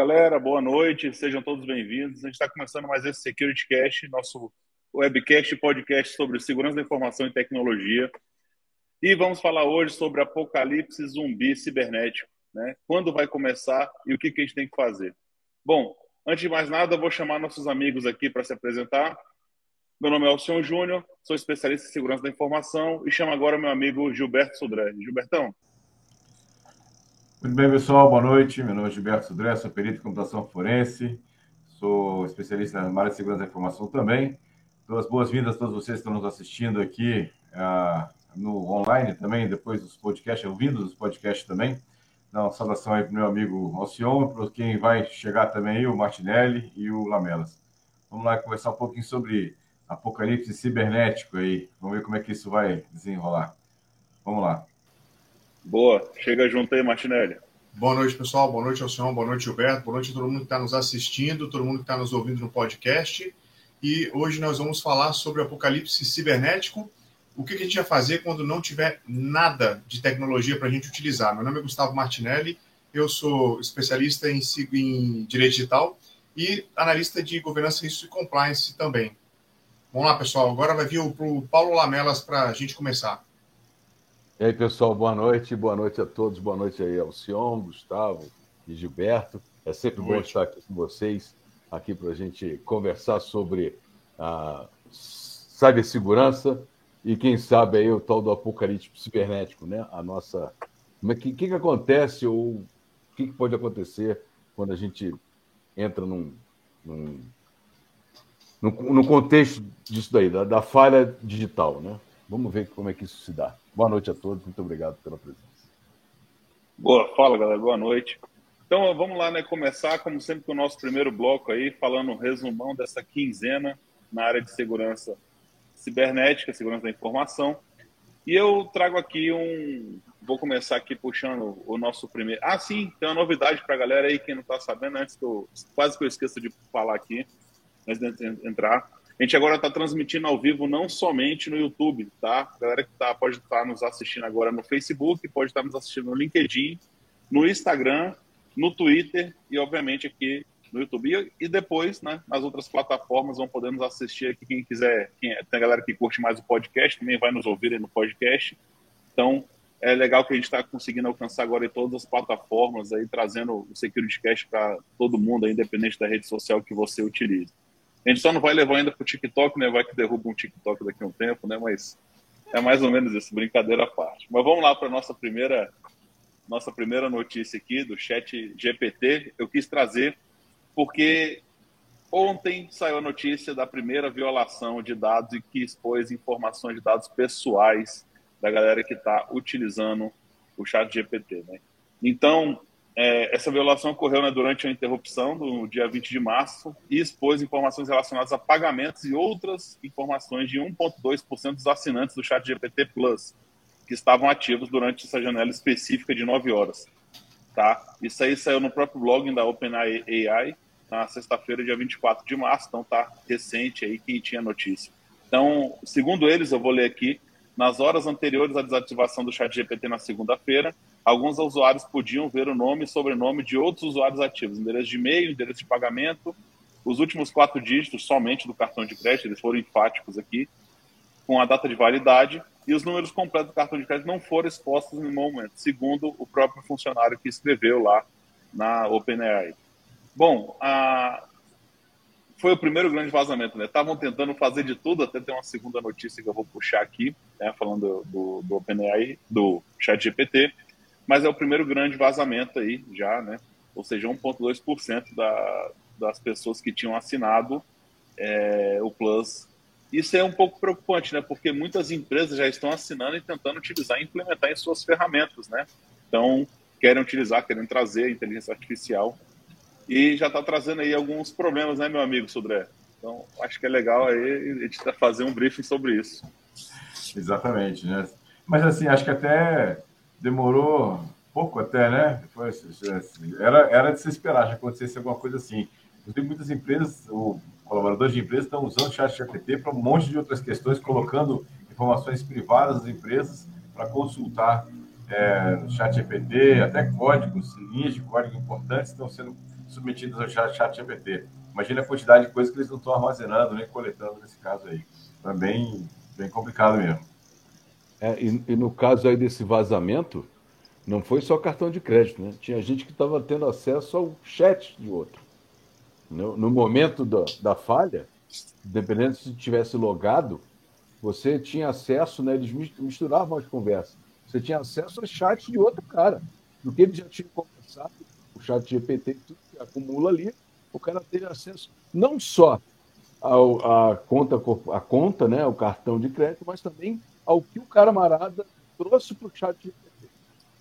galera, boa noite, sejam todos bem-vindos. A gente está começando mais esse Security Cast, nosso webcast podcast sobre segurança da informação e tecnologia. E vamos falar hoje sobre apocalipse zumbi cibernético, né? Quando vai começar e o que, que a gente tem que fazer. Bom, antes de mais nada, vou chamar nossos amigos aqui para se apresentar. Meu nome é Alcion Júnior, sou especialista em segurança da informação e chamo agora meu amigo Gilberto Sodré. Gilbertão, muito bem, pessoal. Boa noite. Meu nome é Gilberto Sudré, sou perito em computação forense, sou especialista na área de segurança da informação também. Dou as boas-vindas a todos vocês que estão nos assistindo aqui uh, no online também, depois dos podcasts, ouvindo os podcasts também. Dá uma saudação aí para o meu amigo Alcion, para quem vai chegar também aí, o Martinelli e o Lamelas. Vamos lá conversar um pouquinho sobre apocalipse cibernético aí. Vamos ver como é que isso vai desenrolar. Vamos lá. Boa, chega junto aí, Martinelli. Boa noite, pessoal. Boa noite ao senhor, boa noite, Gilberto. Boa noite a todo mundo que está nos assistindo, todo mundo que está nos ouvindo no podcast. E hoje nós vamos falar sobre o apocalipse cibernético. O que, a gente vai fazer quando não tiver nada de tecnologia para a gente utilizar? Meu nome é Gustavo Martinelli, eu sou especialista em, em direito digital e analista de governança, risco e compliance também. Vamos lá, pessoal. Agora vai vir o Paulo Lamelas para a gente começar. E aí, pessoal, boa noite, boa noite a todos, boa noite aí ao Sion, Gustavo e Gilberto. É sempre bom estar aqui com vocês, aqui para a gente conversar sobre a cibersegurança e, quem sabe, aí o tal do apocalipse cibernético, né? A nossa. O que, que, que acontece ou o que, que pode acontecer quando a gente entra num, num, no, no contexto disso daí, da, da falha digital, né? Vamos ver como é que isso se dá. Boa noite a todos, muito obrigado pela presença. Boa, fala galera, boa noite. Então vamos lá, né? Começar, como sempre, com o nosso primeiro bloco aí, falando um resumão dessa quinzena na área de segurança cibernética, segurança da informação. E eu trago aqui um. Vou começar aqui puxando o nosso primeiro. Ah, sim, tem uma novidade para a galera aí, quem não está sabendo, antes que eu. Quase que eu esqueça de falar aqui, antes de entrar. A gente agora está transmitindo ao vivo não somente no YouTube, tá? A galera que tá, pode estar tá nos assistindo agora no Facebook, pode estar tá nos assistindo no LinkedIn, no Instagram, no Twitter e, obviamente, aqui no YouTube. E, depois, né, nas outras plataformas, vão poder nos assistir aqui. Quem quiser, quem, é, tem a galera que curte mais o podcast, também vai nos ouvir no podcast. Então, é legal que a gente está conseguindo alcançar agora em todas as plataformas, aí trazendo o Security Cast para todo mundo, independente da rede social que você utilize. A gente só não vai levar ainda para o TikTok, né? Vai que derruba um TikTok daqui a um tempo, né? Mas é mais ou menos isso, brincadeira à parte. Mas vamos lá para nossa primeira, nossa primeira notícia aqui do chat GPT. Eu quis trazer porque ontem saiu a notícia da primeira violação de dados e que expôs informações de dados pessoais da galera que está utilizando o chat GPT, né? Então, é, essa violação ocorreu né, durante a interrupção do dia 20 de março e expôs informações relacionadas a pagamentos e outras informações de 1,2% dos assinantes do Chat GPT Plus, que estavam ativos durante essa janela específica de 9 horas. Tá? Isso aí saiu no próprio blog da OpenAI na sexta-feira, dia 24 de março, então tá recente aí quem tinha notícia. Então, segundo eles, eu vou ler aqui, nas horas anteriores à desativação do Chat GPT na segunda-feira, alguns usuários podiam ver o nome e sobrenome de outros usuários ativos, endereço de e-mail, endereço de pagamento, os últimos quatro dígitos somente do cartão de crédito, eles foram enfáticos aqui, com a data de validade, e os números completos do cartão de crédito não foram expostos em nenhum momento, segundo o próprio funcionário que escreveu lá na OpenAI. Bom, a... foi o primeiro grande vazamento, né? Estavam tentando fazer de tudo, até ter uma segunda notícia que eu vou puxar aqui, né? falando do, do OpenAI, do ChatGPT, mas é o primeiro grande vazamento aí já, né? Ou seja, 1,2% da, das pessoas que tinham assinado é, o Plus. Isso é um pouco preocupante, né? Porque muitas empresas já estão assinando e tentando utilizar e implementar em suas ferramentas, né? Então, querem utilizar, querem trazer a inteligência artificial e já está trazendo aí alguns problemas, né, meu amigo Sudré? Então, acho que é legal aí a gente tá fazer um briefing sobre isso. Exatamente, né? Mas assim, acho que até demorou pouco até, né? Assim, era, era de se esperar que acontecesse alguma coisa assim. Inclusive, muitas empresas, ou colaboradores de empresas, estão usando o chat GPT para um monte de outras questões, colocando informações privadas das empresas para consultar é, no chat GPT, até códigos, linhas de código importantes estão sendo submetidas ao chat, GPT. Imagina a quantidade de coisas que eles não estão armazenando nem coletando nesse caso aí. Então, é bem, bem complicado mesmo. É, e, e, no caso aí desse vazamento, não foi só cartão de crédito, né? Tinha gente que estava tendo acesso ao chat de outro. No, no momento da, da falha, dependendo se tivesse logado, você tinha acesso, né? Eles misturavam as conversas. Você tinha acesso ao chat de outro cara. Do que ele já tinha conversado, o chat GPT, tudo que acumula ali, o cara teve acesso não só ao, a conta, a conta, né, o cartão de crédito, mas também ao que o camarada trouxe para o chat GPT.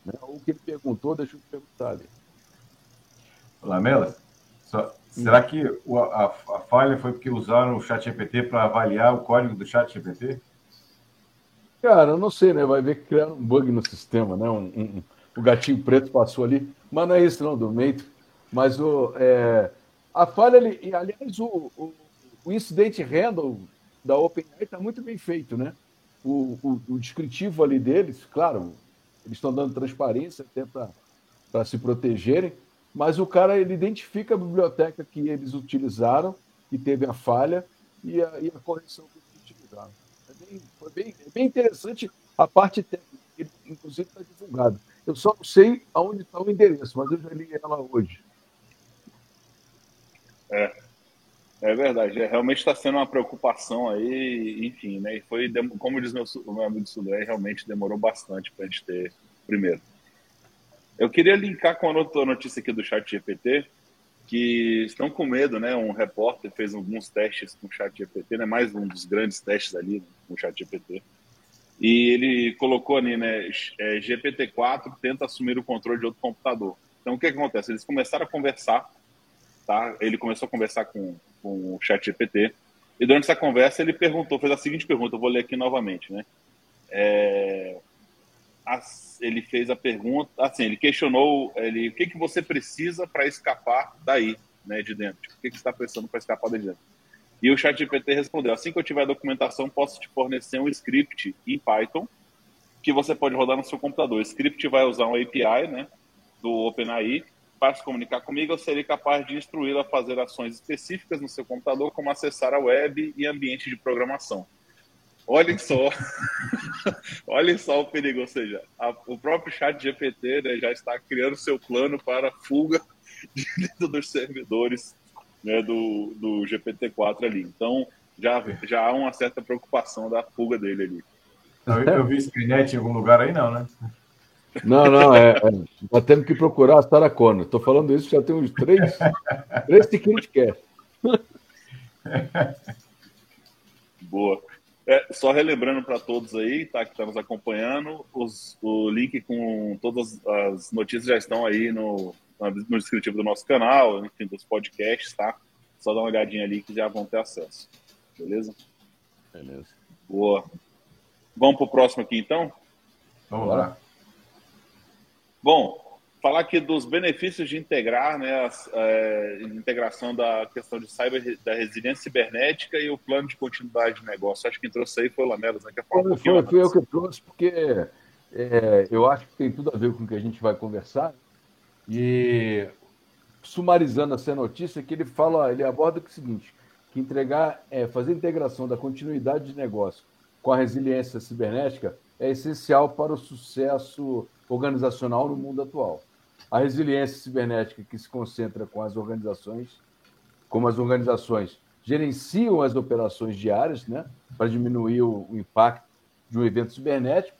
Né? O que ele perguntou, deixa eu perguntar ali. Lamela, só, será que a, a, falha foi porque usaram o chat GPT para avaliar o código do chat GPT? Cara, eu não sei, né? Vai ver que criaram um bug no sistema, né? Um, um, o gatinho preto passou ali. Mas não é isso, não, do Meito. Mas o, é, a falha, ali, e, aliás, o, o, o incidente handle da OpenAI está muito bem feito, né? O, o, o, descritivo ali deles, claro, eles estão dando transparência até para se protegerem, mas o cara ele identifica a biblioteca que eles utilizaram, que teve a falha, e a, e a correção que eles utilizaram bem, foi bem, é bem interessante a parte técnica, ele, inclusive está divulgado. Eu só não sei aonde está o endereço, mas eu já li ela hoje. É, é verdade. É, realmente está sendo uma preocupação aí, enfim, né? E foi, como diz meu, meu amigo Sudé, realmente demorou bastante para a gente ter primeiro. Eu queria linkar com a outra notícia aqui do chat GPT, que estão com medo, né? Um repórter fez alguns testes com o Chat GPT, né? Mais um dos grandes testes ali com o Chat GPT. E ele colocou ali, né? É, GPT-4 tenta assumir o controle de outro computador. Então, o que, que acontece? Eles começaram a conversar, tá? Ele começou a conversar com, com o Chat GPT. E durante essa conversa ele perguntou, fez a seguinte pergunta, eu vou ler aqui novamente, né? É, ele fez a pergunta, assim, ele questionou, ele, o que, que você precisa para escapar daí, né, de dentro? Tipo, o que, que você está precisando para escapar daí de dentro? E o ChatGPT respondeu: assim que eu tiver a documentação, posso te fornecer um script em Python que você pode rodar no seu computador. O script vai usar um API, né, do OpenAI para se comunicar comigo. Eu serei capaz de instruí-lo a fazer ações específicas no seu computador, como acessar a web e ambiente de programação. Olhem só, olhem só o perigo, ou seja, a, o próprio chat GPT né, já está criando seu plano para fuga de dentro dos servidores né, do, do GPT-4 ali. Então, já, já há uma certa preocupação da fuga dele ali. Não, eu vi Skynet em algum lugar aí, não, né? Não, não, é, é, nós temos que procurar a Sarah Connor. Estou falando isso já tem uns três, três que quer. Boa. É, só relembrando para todos aí, tá, que estão tá nos acompanhando, os, o link com todas as notícias já estão aí no, no descritivo do nosso canal, enfim, dos podcasts, tá? Só dá uma olhadinha ali que já vão ter acesso. Beleza? Beleza. Boa. Vamos para o próximo aqui, então? Vamos lá. Bom, falar aqui dos benefícios de integrar, né, a, é, integração da questão de cyber, da resiliência cibernética e o plano de continuidade de negócio. Acho que quem trouxe aí foi o Lamelas, né? Que foi, um foi, foi eu que trouxe, porque é, eu acho que tem tudo a ver com o que a gente vai conversar. E sumarizando essa notícia, que ele fala, ele aborda o seguinte, que entregar, é, fazer integração da continuidade de negócio com a resiliência cibernética é essencial para o sucesso organizacional no mundo atual a resiliência cibernética que se concentra com as organizações, como as organizações gerenciam as operações diárias, né, para diminuir o, o, impacto de um evento cibernético,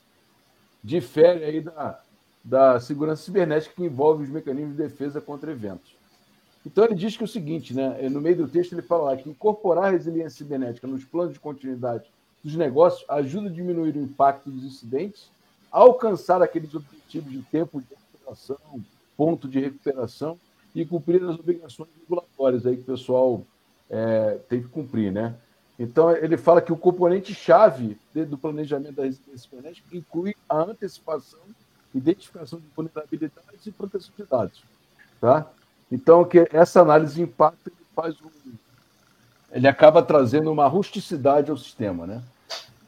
difere aí da, da segurança cibernética que envolve os mecanismos de defesa contra eventos. Então ele diz que é o seguinte, né, no meio do texto ele fala que incorporar a resiliência cibernética nos planos de continuidade dos negócios ajuda a diminuir o impacto dos incidentes, alcançar aqueles objetivos de tempo de operação, ponto de recuperação e cumprir as obrigações regulatórias aí que o pessoal é, tem que cumprir, né? Então, ele fala que o componente-chave do planejamento da resiliência cibernética inclui a antecipação, identificação de vulnerabilidades e proteção de dados. Tá? Então, que essa análise de impacto faz um, ele acaba trazendo uma rusticidade ao sistema, né?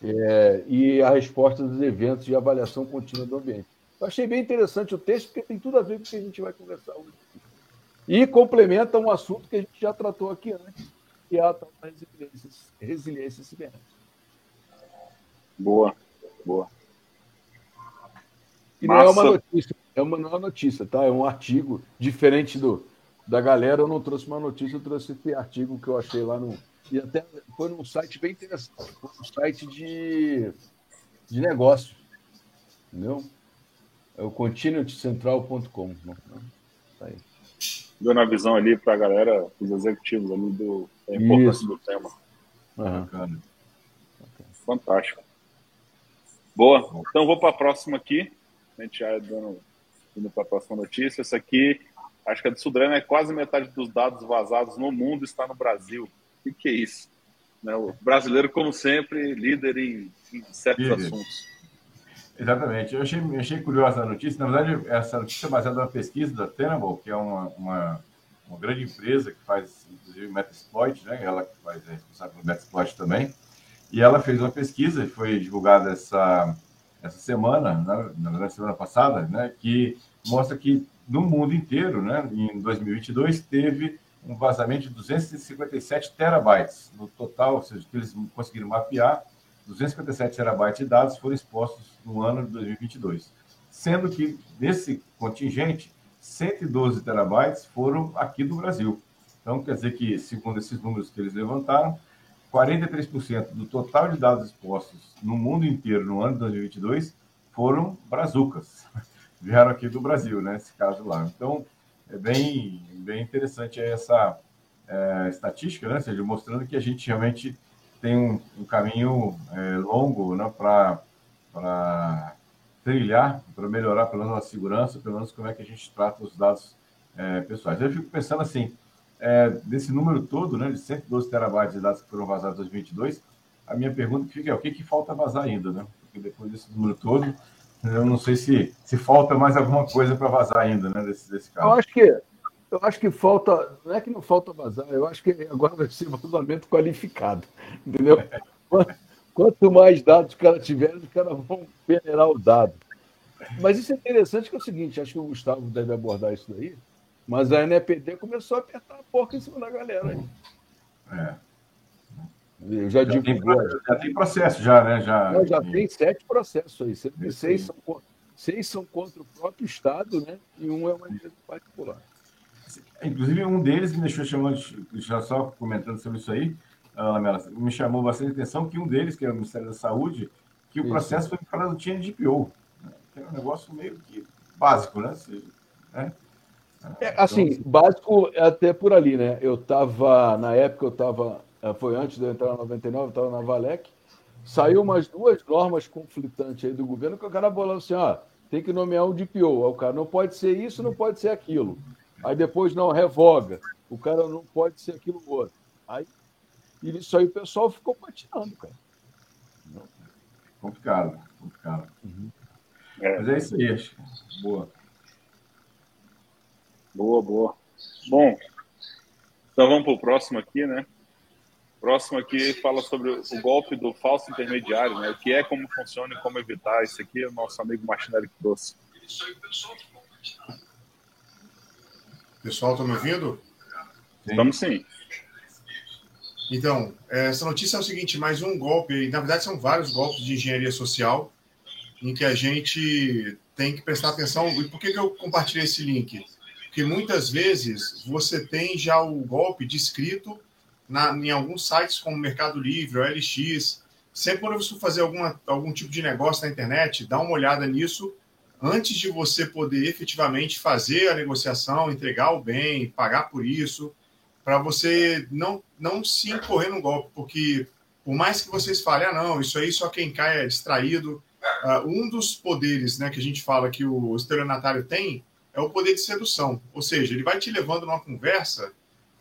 É, e a resposta dos eventos de avaliação contínua do ambiente. Eu achei bem interessante o texto, porque tem tudo a ver com o que a gente vai conversar hoje. E complementa um assunto que a gente já tratou aqui antes, que é a tal da resiliência, resiliência cibernética. Boa, boa. E não é uma notícia, é uma, não é uma notícia, tá? É um artigo diferente do, da galera. Eu não trouxe uma notícia, eu trouxe esse artigo que eu achei lá no. E até foi num site bem interessante, foi um site de, de negócio. Entendeu? É o continuitycentral.com. Né? Tá aí. Dando a visão ali para a galera, os executivos ali do, da importância Isso. do tema. Uhum. Fantástico. Boa. Então vou para a próxima aqui. A gente já dando, indo para a próxima notícia. Essa aqui, acho que a do Sudrana é quase metade dos dados vazados no mundo está no Brasil. O que, é isso? Né? O brasileiro, como sempre, líder em, em certos líder. assuntos. Exatamente. Eu achei, achei curiosa a notícia. Na verdade, essa notícia é baseada numa pesquisa da Tenable, que é uma, uma, uma grande empresa que faz, inclusive, Metasploit, né? Ela que faz, é responsável pelo Metasploit também. E ela fez uma pesquisa, foi divulgada essa, essa semana, na, na verdade, semana passada, né? Que mostra que no mundo inteiro, né? Em 2022, teve um vazamento de 257 terabytes no total, ou seja, que eles conseguiram mapear 257 terabytes de dados foram expostos no ano de 2022, sendo que desse contingente, 112 terabytes foram aqui do Brasil. Então, quer dizer que, segundo esses números que eles levantaram, 43% do total de dados expostos no mundo inteiro no ano de 2022 foram brazucas, vieram aqui do Brasil, né? Esse caso lá. Então, é bem, bem interessante essa é, estatística, né? Ou seja, mostrando que a gente realmente tem um, um caminho é, longo né, para trilhar, para melhorar pelo menos a segurança, pelo menos como é que a gente trata os dados é, pessoais. Eu fico pensando assim, é, desse número todo, né, de 112 terabytes de dados que foram vazados em 2022, a minha pergunta fica é o que, que falta vazar ainda, né? Porque depois desse número todo, eu não sei se, se falta mais alguma coisa para vazar ainda, né, desse, desse caso. Eu acho que eu acho que falta, não é que não falta vazar, eu acho que agora vai ser vazamento qualificado, entendeu? Quanto mais dados os caras tiverem, os caras vão peneirar o dado. Mas isso é interessante que é o seguinte, acho que o Gustavo deve abordar isso daí, mas a NPD começou a apertar a porca em cima da galera aí. É. Eu já, já divulgou. Tem, já tem processo, já, né? Já, Não, já tem sete processos aí. Seis são, seis são contra o próprio Estado, né? E um é uma empresa particular. Inclusive, um deles me deixou chamando, já só comentando sobre isso aí, Lamela, me chamou bastante atenção que um deles, que é o Ministério da Saúde, que o processo foi para não tinha DPO, né? que é um negócio meio que básico, né? Se, né? É, então, assim, então, básico é até por ali, né? Eu estava, na época, eu estava, foi antes de eu entrar na 99, eu estava na Valec, saiu umas duas normas conflitantes aí do governo que o cara falou assim, ó, tem que nomear um DPO. O cara não pode ser isso, não pode ser aquilo. Aí depois não revoga. O cara não pode ser aquilo outro. Aí isso aí o pessoal ficou patinando, cara. Complicado, complicado. Uhum. É. Mas é isso aí, acho. Boa. Boa, boa. Bom, então vamos para o próximo aqui, né? Próximo aqui fala sobre o golpe do falso intermediário, né? O que é, como funciona e como evitar. Isso aqui é o nosso amigo Martinelli que trouxe. Pessoal, estão me ouvindo? Estamos sim. Então, essa notícia é o seguinte: mais um golpe, na verdade são vários golpes de engenharia social, em que a gente tem que prestar atenção. E por que, que eu compartilhei esse link? Porque muitas vezes você tem já o golpe descrito na, em alguns sites como Mercado Livre, OLX. Sempre quando você fazer alguma, algum tipo de negócio na internet, dá uma olhada nisso antes de você poder efetivamente fazer a negociação, entregar o bem, pagar por isso, para você não, não se incorrer no golpe, porque por mais que vocês falem, ah, não, isso aí só quem cai é distraído, uh, um dos poderes né, que a gente fala que o estelionatário tem é o poder de sedução, ou seja, ele vai te levando numa conversa,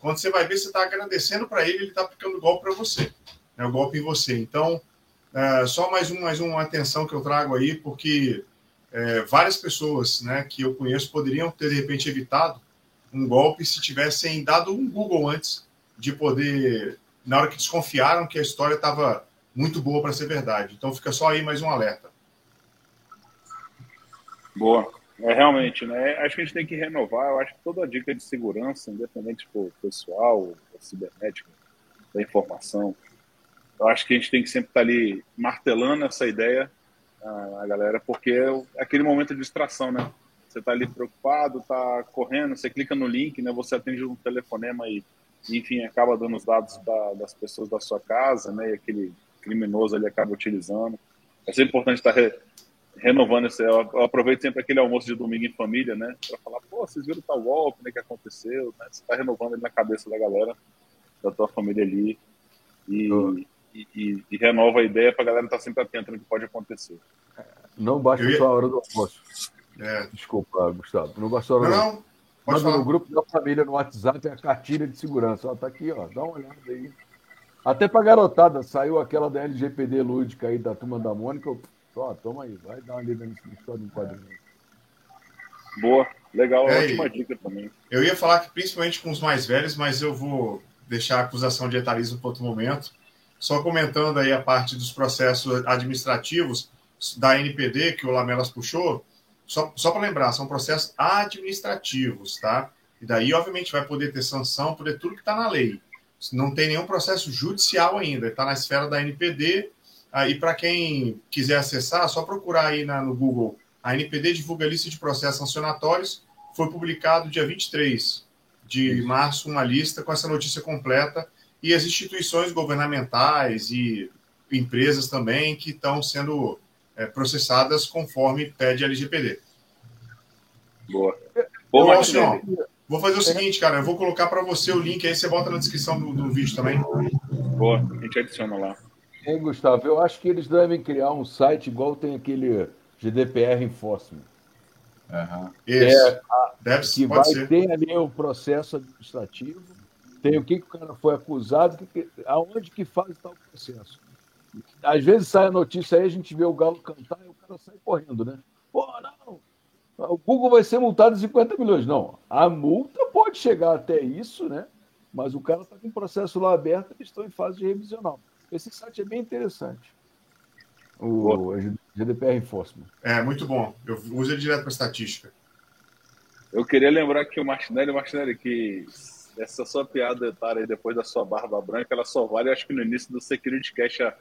quando você vai ver, você está agradecendo para ele, ele está aplicando golpe para você. né, o golpe em você. Então, é, só mais, um, mais uma atenção que eu trago aí, porque é, várias pessoas né, que eu conheço poderiam ter, de repente, evitado um golpe se tivessem dado um Google antes de poder, na hora que desconfiaram que a história estava muito boa para ser verdade. Então, fica só aí mais um alerta. Boa. É, realmente, né? Acho que a gente tem que renovar. Eu acho que toda a dica de segurança, independente do pessoal, da cibernética, da informação, eu acho que a gente tem que sempre estar ali martelando essa ideia a, galera, porque é aquele momento de distração, né? Você está ali preocupado, está correndo, você clica no link, né? Você atende um telefonema e, enfim, acaba dando os dados da, das pessoas da sua casa, né? E aquele criminoso ali acaba utilizando. É sempre importante estar re, renovando esse. Eu, eu, aproveito sempre aquele almoço de domingo em família, né? Para falar, pô, vocês viram tal golpe, né? Que aconteceu, né? Você está renovando ele na cabeça da galera, da tua família ali. E, e, e, e renova a ideia para a galera estar tá sempre atenta no que pode acontecer. Não basta ia... só a hora do almoço. É. Desculpa, Gustavo. Não basta a hora não, do almoço. Manda no grupo da família no WhatsApp a cartilha de segurança. Ó, tá aqui, ó. Dá uma olhada aí. Até pra garotada, saiu aquela da LGPD lúdica aí da turma da Mônica. Ó, toma aí, vai dar uma lida no história do quadrinho. Boa, legal, é, ótima dica também. Eu ia falar que principalmente com os mais velhos, mas eu vou deixar a acusação de etarismo para outro momento. Só comentando aí a parte dos processos administrativos da NPD que o Lamelas puxou, só, só para lembrar, são processos administrativos, tá? E daí, obviamente, vai poder ter sanção, poder tudo que está na lei. Não tem nenhum processo judicial ainda, está na esfera da NPD. Ah, e para quem quiser acessar, só procurar aí na, no Google. A NPD divulga a lista de processos sancionatórios. Foi publicado dia 23 de março uma lista com essa notícia completa e as instituições governamentais e empresas também que estão sendo é, processadas conforme pede a LGPD. Boa. Boa, Alcion, vou fazer o seguinte, cara, eu vou colocar para você o link aí, você bota na descrição do, do vídeo também. Boa, a gente adiciona lá. Hein, Gustavo, eu acho que eles devem criar um site igual tem aquele GDPR Enforcement. Uhum. Isso. É, Deve, que vai ser. ter ali o processo administrativo tem o que, que o cara foi acusado, que, aonde que faz tal processo. Às vezes sai a notícia aí, a gente vê o galo cantar e o cara sai correndo, né? Pô, não, o Google vai ser multado em 50 milhões. Não, a multa pode chegar até isso, né? Mas o cara está com o processo lá aberto e estão em fase de revisional. Esse site é bem interessante. O GDPR Enforcement. É, muito bom. Eu uso ele direto para estatística. Eu queria lembrar que o Martinelli, Martinelli que essa sua piada etária aí depois da sua barba branca, ela só vale, acho que no início do Security Cash há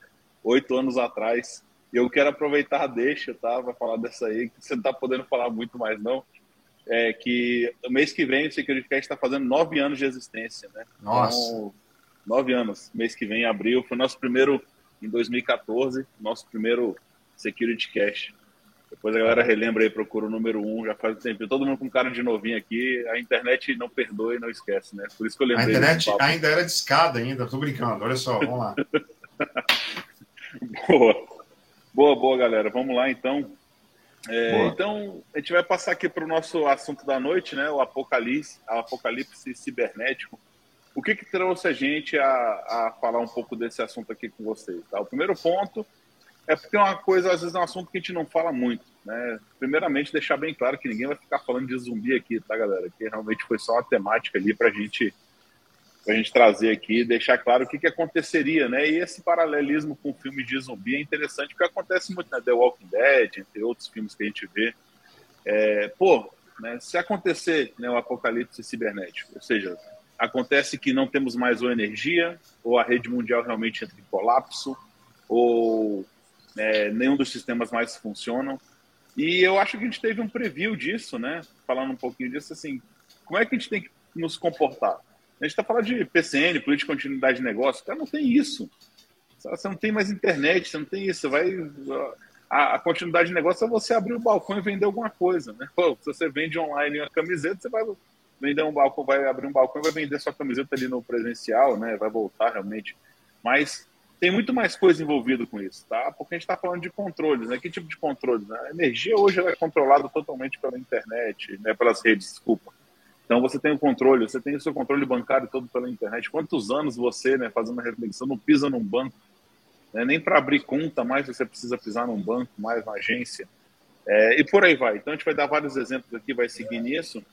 oito anos atrás. E eu quero aproveitar a deixa, tá? Para falar dessa aí, que você não tá podendo falar muito mais, não. É que o mês que vem o Security Cash está fazendo nove anos de existência, né? Nossa. Então, nove anos. Mês que vem, em abril, foi nosso primeiro, em 2014, nosso primeiro Security Cash. Depois a galera relembra aí, procura o número um, já faz tempo. Todo mundo com cara de novinho aqui. A internet não perdoa e não esquece, né? Por isso que eu lembrei. A internet ainda era de escada ainda, tô brincando. Olha só, vamos lá. boa. Boa, boa, galera. Vamos lá, então. É, então, a gente vai passar aqui para o nosso assunto da noite, né? O apocalipse, o apocalipse cibernético. O que, que trouxe a gente a, a falar um pouco desse assunto aqui com vocês? Tá? O primeiro ponto é porque é uma coisa, às vezes é um assunto que a gente não fala muito, né? Primeiramente, deixar bem claro que ninguém vai ficar falando de zumbi aqui, tá, galera? Que realmente foi só uma temática ali pra gente, pra gente trazer aqui, deixar claro o que, que aconteceria, né? E esse paralelismo com filmes de zumbi é interessante, porque acontece muito, né? The Walking Dead, entre outros filmes que a gente vê. É, pô, né? se acontecer né, o apocalipse cibernético, ou seja, acontece que não temos mais ou energia, ou a rede mundial realmente entra em colapso, ou é, nenhum dos sistemas mais funcionam. E eu acho que a gente teve um preview disso, né? Falando um pouquinho disso, assim, como é que a gente tem que nos comportar? A gente está falando de PCN, política de continuidade de negócio, cara, não tem isso. Você não tem mais internet, você não tem isso. Vai. A, a, continuidade de negócio é você abrir o balcão e vender alguma coisa, né? Pô, se você vende online uma camiseta, você vai vender um balcão, vai abrir um balcão e vai vender sua camiseta ali no presencial, né? Vai voltar realmente. Mas tem muito mais coisa envolvida com isso, tá? Porque a gente está falando de controles, né? Que tipo de controles? Né? A energia hoje é controlada totalmente pela internet, né? pelas redes, desculpa. Então você tem o controle, você tem o seu controle bancário todo pela internet. Quantos anos você, né, fazendo uma reflexão, não pisa num banco né? nem para abrir conta mais você precisa pisar num banco, mais na agência. É, e por aí vai. Então a gente vai dar vários exemplos aqui, vai seguir nisso.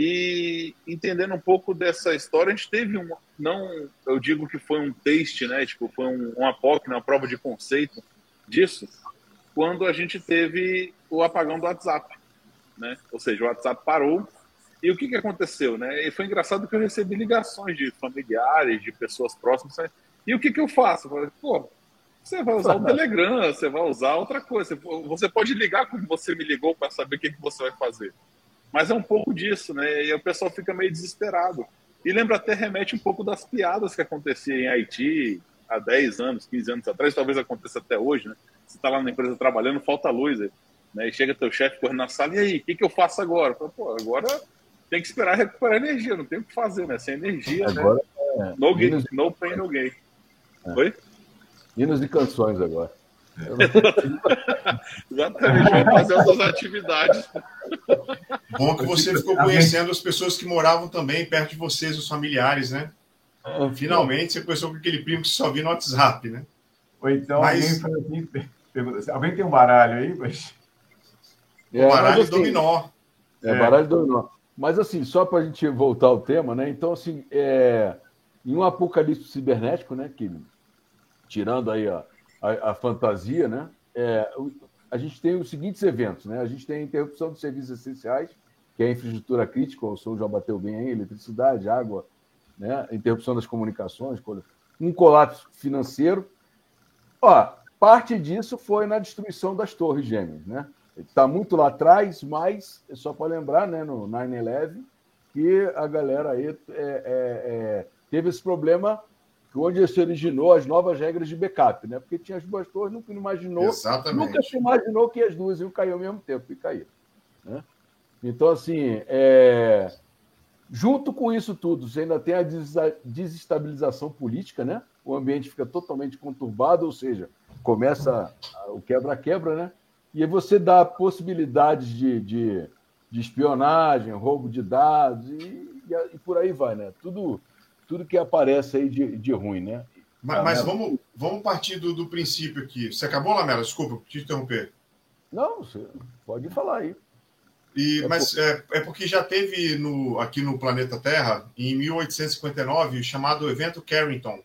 E entendendo um pouco dessa história, a gente teve um, não, eu digo que foi um teste, né? Tipo, foi um, uma POC, uma prova de conceito disso, quando a gente teve o apagão do WhatsApp, né? Ou seja, o WhatsApp parou. E o que, que aconteceu, né? E foi engraçado que eu recebi ligações de familiares, de pessoas próximas. E o que, que eu faço? Eu falei, pô, você vai usar o Telegram, você vai usar outra coisa. Você pode ligar como você me ligou para saber o que, que você vai fazer. Mas é um pouco disso, né? E o pessoal fica meio desesperado. E lembra até, remete um pouco das piadas que aconteciam em Haiti há 10 anos, 15 anos atrás, talvez aconteça até hoje, né? Você está lá na empresa trabalhando, falta luz, né? E chega teu chefe correndo na sala, e aí, o que, que eu faço agora? Falo, Pô, agora tem que esperar recuperar energia, não tem o que fazer, né? Sem energia, né? agora, né? É, no, gain, no pain, no gain. É. Oi? Hinos e canções agora. Exatamente, vamos fazer essas atividades. Bom que você ficou conhecendo as pessoas que moravam também perto de vocês, os familiares, né? Finalmente você conheceu com aquele primo que só via no WhatsApp, né? Ou então mas... alguém, assim, alguém tem um baralho aí, mas. É, baralho mas, assim, dominó. É, é, baralho dominó. Mas assim, só para a gente voltar ao tema, né? Então, assim, é... em um apocalipse cibernético, né? Que, tirando aí a, a, a fantasia, né? É, a gente tem os seguintes eventos, né? A gente tem a interrupção dos serviços essenciais, que é a infraestrutura crítica, o senhor já bateu bem aí, eletricidade, água, né? interrupção das comunicações, um colapso financeiro. Ó, parte disso foi na destruição das torres gêmeas, né? Está muito lá atrás, mas é só para lembrar, né, no 9-11, que a galera aí é, é, é, teve esse problema onde se originou as novas regras de backup, né? Porque tinha as duas torres, nunca imaginou, Exatamente. nunca se imaginou que as duas iam cair ao mesmo tempo e caíram. Né? Então, assim, é, Junto com isso tudo, você ainda tem a desestabilização política, né? O ambiente fica totalmente conturbado, ou seja, começa o quebra-quebra, né? E aí você dá possibilidades de, de, de espionagem, roubo de dados e, e, e, por aí vai, né? Tudo, tudo que aparece aí de, de ruim, né? Mas, mas vamos, vamos partir do, do princípio aqui. Você acabou, Lamela? Desculpa, te interromper. Não, você pode falar aí. E, é mas é, é, porque já teve no, aqui no planeta Terra, em 1859, o chamado evento Carrington,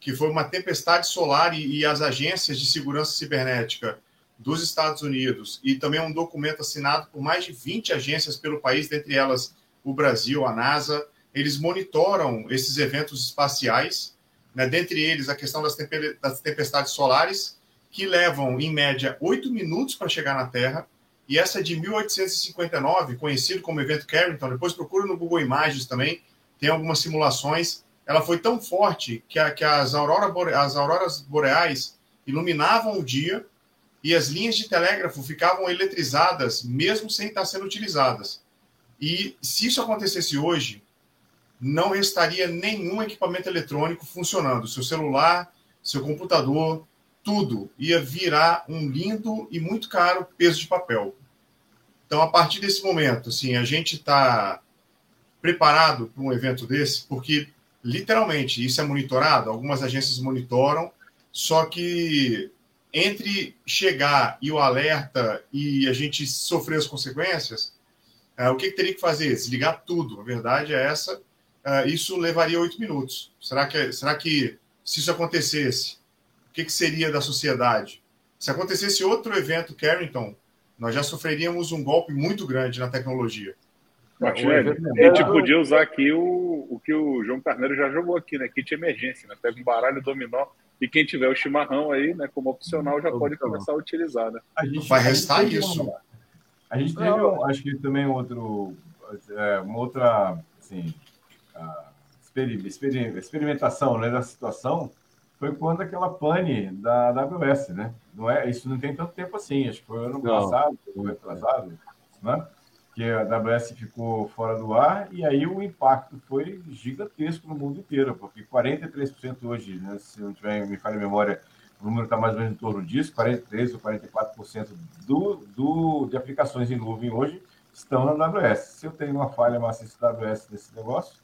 que foi uma tempestade solar e, e, as agências de segurança cibernética dos Estados Unidos, e também um documento assinado por mais de 20 agências pelo país, dentre elas o Brasil, a NASA, eles monitoram esses eventos espaciais, né, dentre eles a questão das, das tempestades solares, que levam, em média, oito minutos para chegar na Terra, e essa de 1859, conhecido como evento Carrington, depois procura no Google Imagens também, tem algumas simulações. Ela foi tão forte que, a, que as, aurora, as auroras boreais iluminavam o dia e as linhas de telégrafo ficavam eletrizadas, mesmo sem estar sendo utilizadas. E se isso acontecesse hoje, não restaria nenhum equipamento eletrônico funcionando. Seu celular, seu computador, tudo ia virar um lindo e muito caro peso de papel. Então, a partir desse momento, assim, a gente está preparado para um evento desse, porque literalmente isso é monitorado, algumas agências monitoram, só que entre chegar e o alerta e a gente sofrer as consequências, uh, o que, que, teria que fazer? Desligar tudo. A verdade é essa. Uh, isso levaria oito minutos. Será que, será que se isso acontecesse, o que, que seria da sociedade? Se acontecesse outro evento Carrington, nós já sofreríamos um golpe muito grande na tecnologia. Martinelli, a gente podia usar aqui o, o que o João Carneiro já jogou aqui, né? Kit emergência, né? Pega um baralho dominó e quem tiver o chimarrão aí, né, como opcional, já pode começar a utilizar, né? A gente, Vai restar isso. A gente teve, acho que também outro, é, uma outra, assim, experimentação né, da situação foi quando aquela pane da, AWS, né? Não é, isso não tem tanto tempo assim, acho que foi ano não. passado, ou atrasado, né? Que a AWS ficou fora do ar e aí o impacto foi gigantesco no mundo inteiro, porque 43% hoje, né, se não tiver me falha a memória, o número está mais ou menos em torno disso, 43% ou 44% do, do, de aplicações em nuvem hoje estão na AWS. Se eu tenho uma falha maciça da AWS nesse negócio,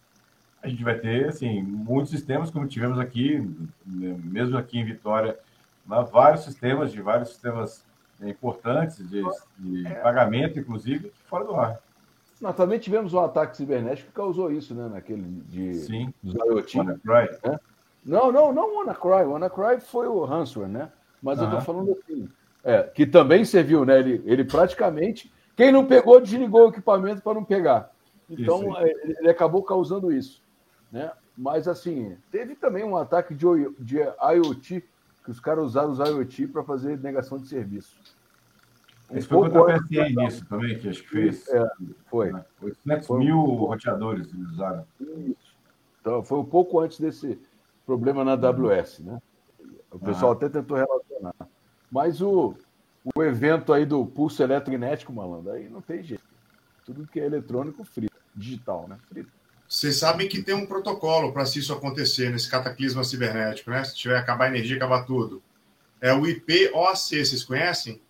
a gente vai ter assim muitos sistemas como tivemos aqui, mesmo aqui em Vitória, né, vários sistemas, de vários sistemas importantes de, de é. pagamento, inclusive, fora do ar. Nós também tivemos um ataque cibernético que causou isso, né? Naquele de Sim. dos IoT. WannaCry. Né? Não, não, não o WannaCry. O WannaCry foi o ransomware, né? Mas eu estou falando assim, é, que também serviu, né? Ele, ele praticamente, quem não pegou, desligou o equipamento para não pegar. Então, ele, ele acabou causando isso, né? Mas assim, teve também um ataque de, de IoT, que os caras usaram os IoT para fazer negação de serviço. Esse foi contra a PSA nisso também, que acho que fez. É, foi. 800 foi mil roteadores eles usaram. Isso. Então, foi um pouco antes desse problema na AWS, né? O pessoal ah. até tentou relacionar. Mas o, o evento aí do pulso eletroinético, malandro, aí não tem jeito. Tudo que é eletrônico, frito. Digital, né? Frito. Vocês sabem que tem um protocolo para se isso acontecer, nesse cataclisma cibernético, né? Se tiver acabar a energia, acabar tudo. É o IPOC, vocês conhecem?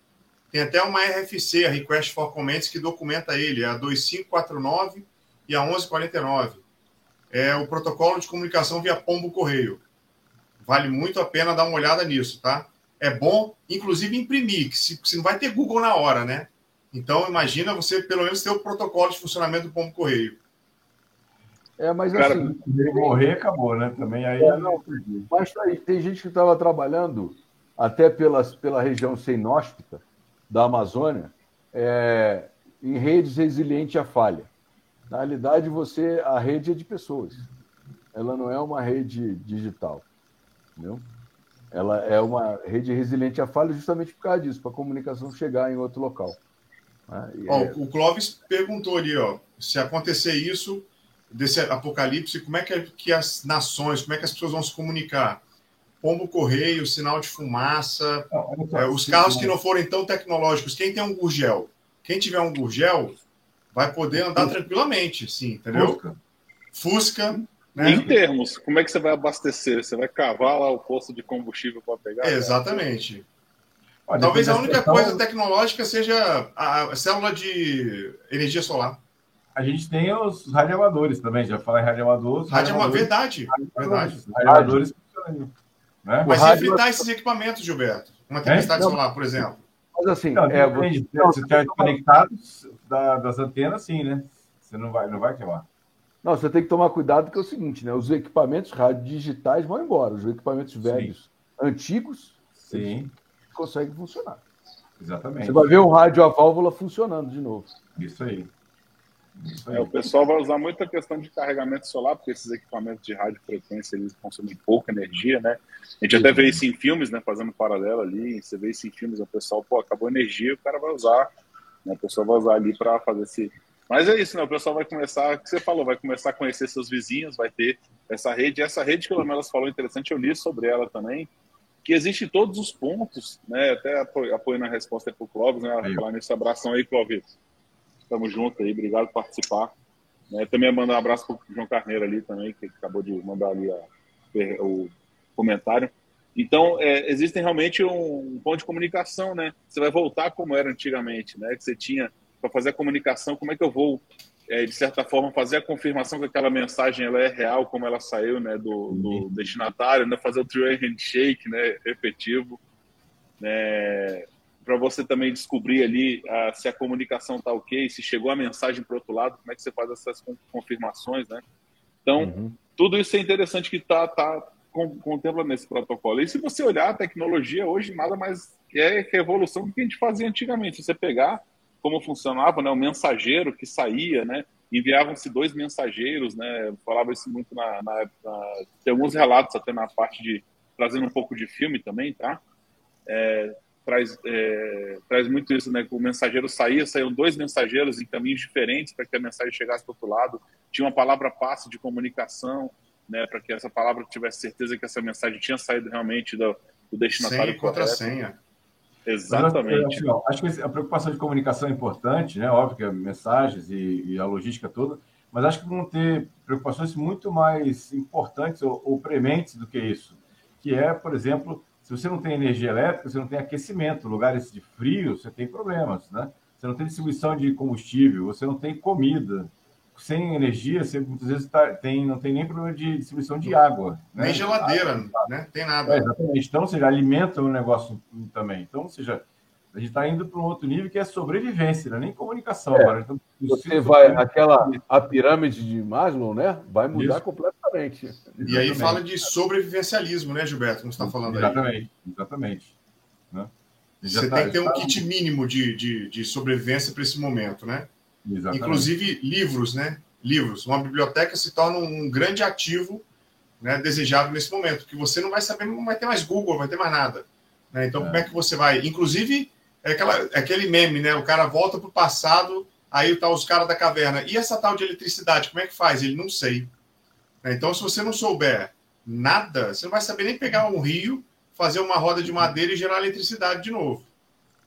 Tem até uma RFC, a Request for Comments, que documenta ele, é a 2549 e a 1149. É o protocolo de comunicação via pombo correio. Vale muito a pena dar uma olhada nisso, tá? É bom, inclusive, imprimir, que se, se não vai ter Google na hora, né? Então, imagina você, pelo menos, ter o protocolo de funcionamento do pombo correio. É, mas Cara, assim. morrer, acabou, né? Também aí. É, não, mas aí, tem gente que estava trabalhando até pelas, pela região sem inóspita da Amazônia é, em redes resilientes à falha. Na realidade, você a rede é de pessoas. Ela não é uma rede digital. Entendeu? Ela é uma rede resiliente à falha justamente por causa disso, para a comunicação chegar em outro local. Né? Ó, é... O Clóvis perguntou ali, ó, se acontecer isso, desse apocalipse, como é que, que as nações, como é que as pessoas vão se comunicar? pombo correio, sinal de fumaça, não, é, os carros que não forem tão tecnológicos, quem tem um Gurgel, quem tiver um Gurgel, vai poder andar tranquilamente, sim, entendeu? Fusca. Fusca né? Em termos, como é que você vai abastecer? Você vai cavar lá o posto de combustível para pegar? Exatamente. Olha, Talvez a única coisa tecnológica seja a célula de energia solar. A gente tem os radioamadores também, já falei radioamadores. Radioamador, verdade, verdade. Radioamadores funcionam. Né? Mas rádio... evitar esses equipamentos, Gilberto? Uma tempestade é? solar, por exemplo. Mas assim, não, é, depende, você estiver conectados da, das antenas, sim, né? Você não vai, não vai queimar. Não, você tem que tomar cuidado porque é o seguinte, né? Os equipamentos rádio digitais vão embora. Os equipamentos velhos, sim. antigos, sim. conseguem funcionar. Exatamente. Você vai ver o rádio a válvula funcionando de novo. Isso aí. É, o pessoal vai usar muita questão de carregamento solar, porque esses equipamentos de radiofrequência eles consomem pouca energia, né? A gente até vê isso em filmes, né? Fazendo paralelo ali, você vê isso em filmes, o pessoal, pô, acabou a energia, o cara vai usar, né? O pessoal vai usar ali para fazer esse. Mas é isso, né? O pessoal vai começar, o que você falou, vai começar a conhecer seus vizinhos, vai ter essa rede. Essa rede que o Lamelas falou interessante, eu li sobre ela também, que existe em todos os pontos, né? Até apoio, apoio na resposta para o Clóvis, né? Falar nesse abração aí, Clóvis. Estamos juntos aí, obrigado por participar. Né, também mandar um abraço para o João Carneiro ali também, que acabou de mandar ali a, o comentário. Então, é, existem realmente um, um, ponto de comunicação, né? Você vai voltar como era antigamente, né? Que você tinha para fazer a comunicação, como é que eu vou, é, de certa forma, fazer a confirmação que aquela mensagem ela é real, como ela saiu, né? Do, do uhum. destinatário, né? Fazer o three handshake, né? Efetivo, né? Para você também descobrir ali uh, se a comunicação está ok, se chegou a mensagem para o outro lado, como é que você faz essas confirmações, né? Então, uhum. tudo isso é interessante que está tá, tá contemplando nesse protocolo. E se você olhar a tecnologia hoje, nada mais é que a evolução do que a gente fazia antigamente. Se você pegar como funcionava, né, o mensageiro que saía, né, enviavam-se dois mensageiros, né, falava isso muito na, na, na, tem alguns relatos até na parte de trazendo um pouco de filme também, tá? É, traz, é, traz muito isso, né? O mensageiro saía, saíam dois mensageiros em caminhos diferentes para que a mensagem chegasse do outro lado. Tinha uma palavra passe de comunicação, né? Para que essa palavra tivesse certeza que essa mensagem tinha saído realmente do, do destinatário Senha contra senha. Exatamente. Acho, acho, que a preocupação de comunicação é importante, né? Óbvio que é mensagens e, e, a logística toda, mas acho que vão ter preocupações muito mais importantes ou, ou prementes do que isso, que é, por exemplo, se você não tem energia elétrica, você não tem aquecimento. Lugares de frio, você tem problemas, né? Você não tem distribuição de combustível, você não tem comida. sem energia, você muitas vezes tá, tem, não tem nem problema de distribuição de água. Né? Nem geladeira, ah, né? Tem nada. É, exatamente. Então, ou seja, alimenta o negócio também. Então, ou seja, a gente está indo para um outro nível que é sobrevivência, não é nem comunicação. É. Agora. Então, você vai, aquela a pirâmide de Maslow, né? Vai mudar Isso. completamente. Exatamente. E aí fala de sobrevivencialismo, né, Gilberto? Como você está falando exatamente, aí. Exatamente. Né? Você tá, tem que ter um tá... kit mínimo de, de, de sobrevivência para esse momento, né? Exatamente. Inclusive livros, né? Livros. Uma biblioteca se torna um grande ativo né, desejável nesse momento, porque você não vai saber, não vai ter mais Google, vai ter mais nada. Né? Então, é. como é que você vai? Inclusive, é, aquela, é aquele meme, né? O cara volta para o passado, aí tá os caras da caverna. E essa tal de eletricidade, como é que faz? Ele não sei. Né? Então, se você não souber nada, você não vai saber nem pegar um rio, fazer uma roda de madeira e gerar eletricidade de novo.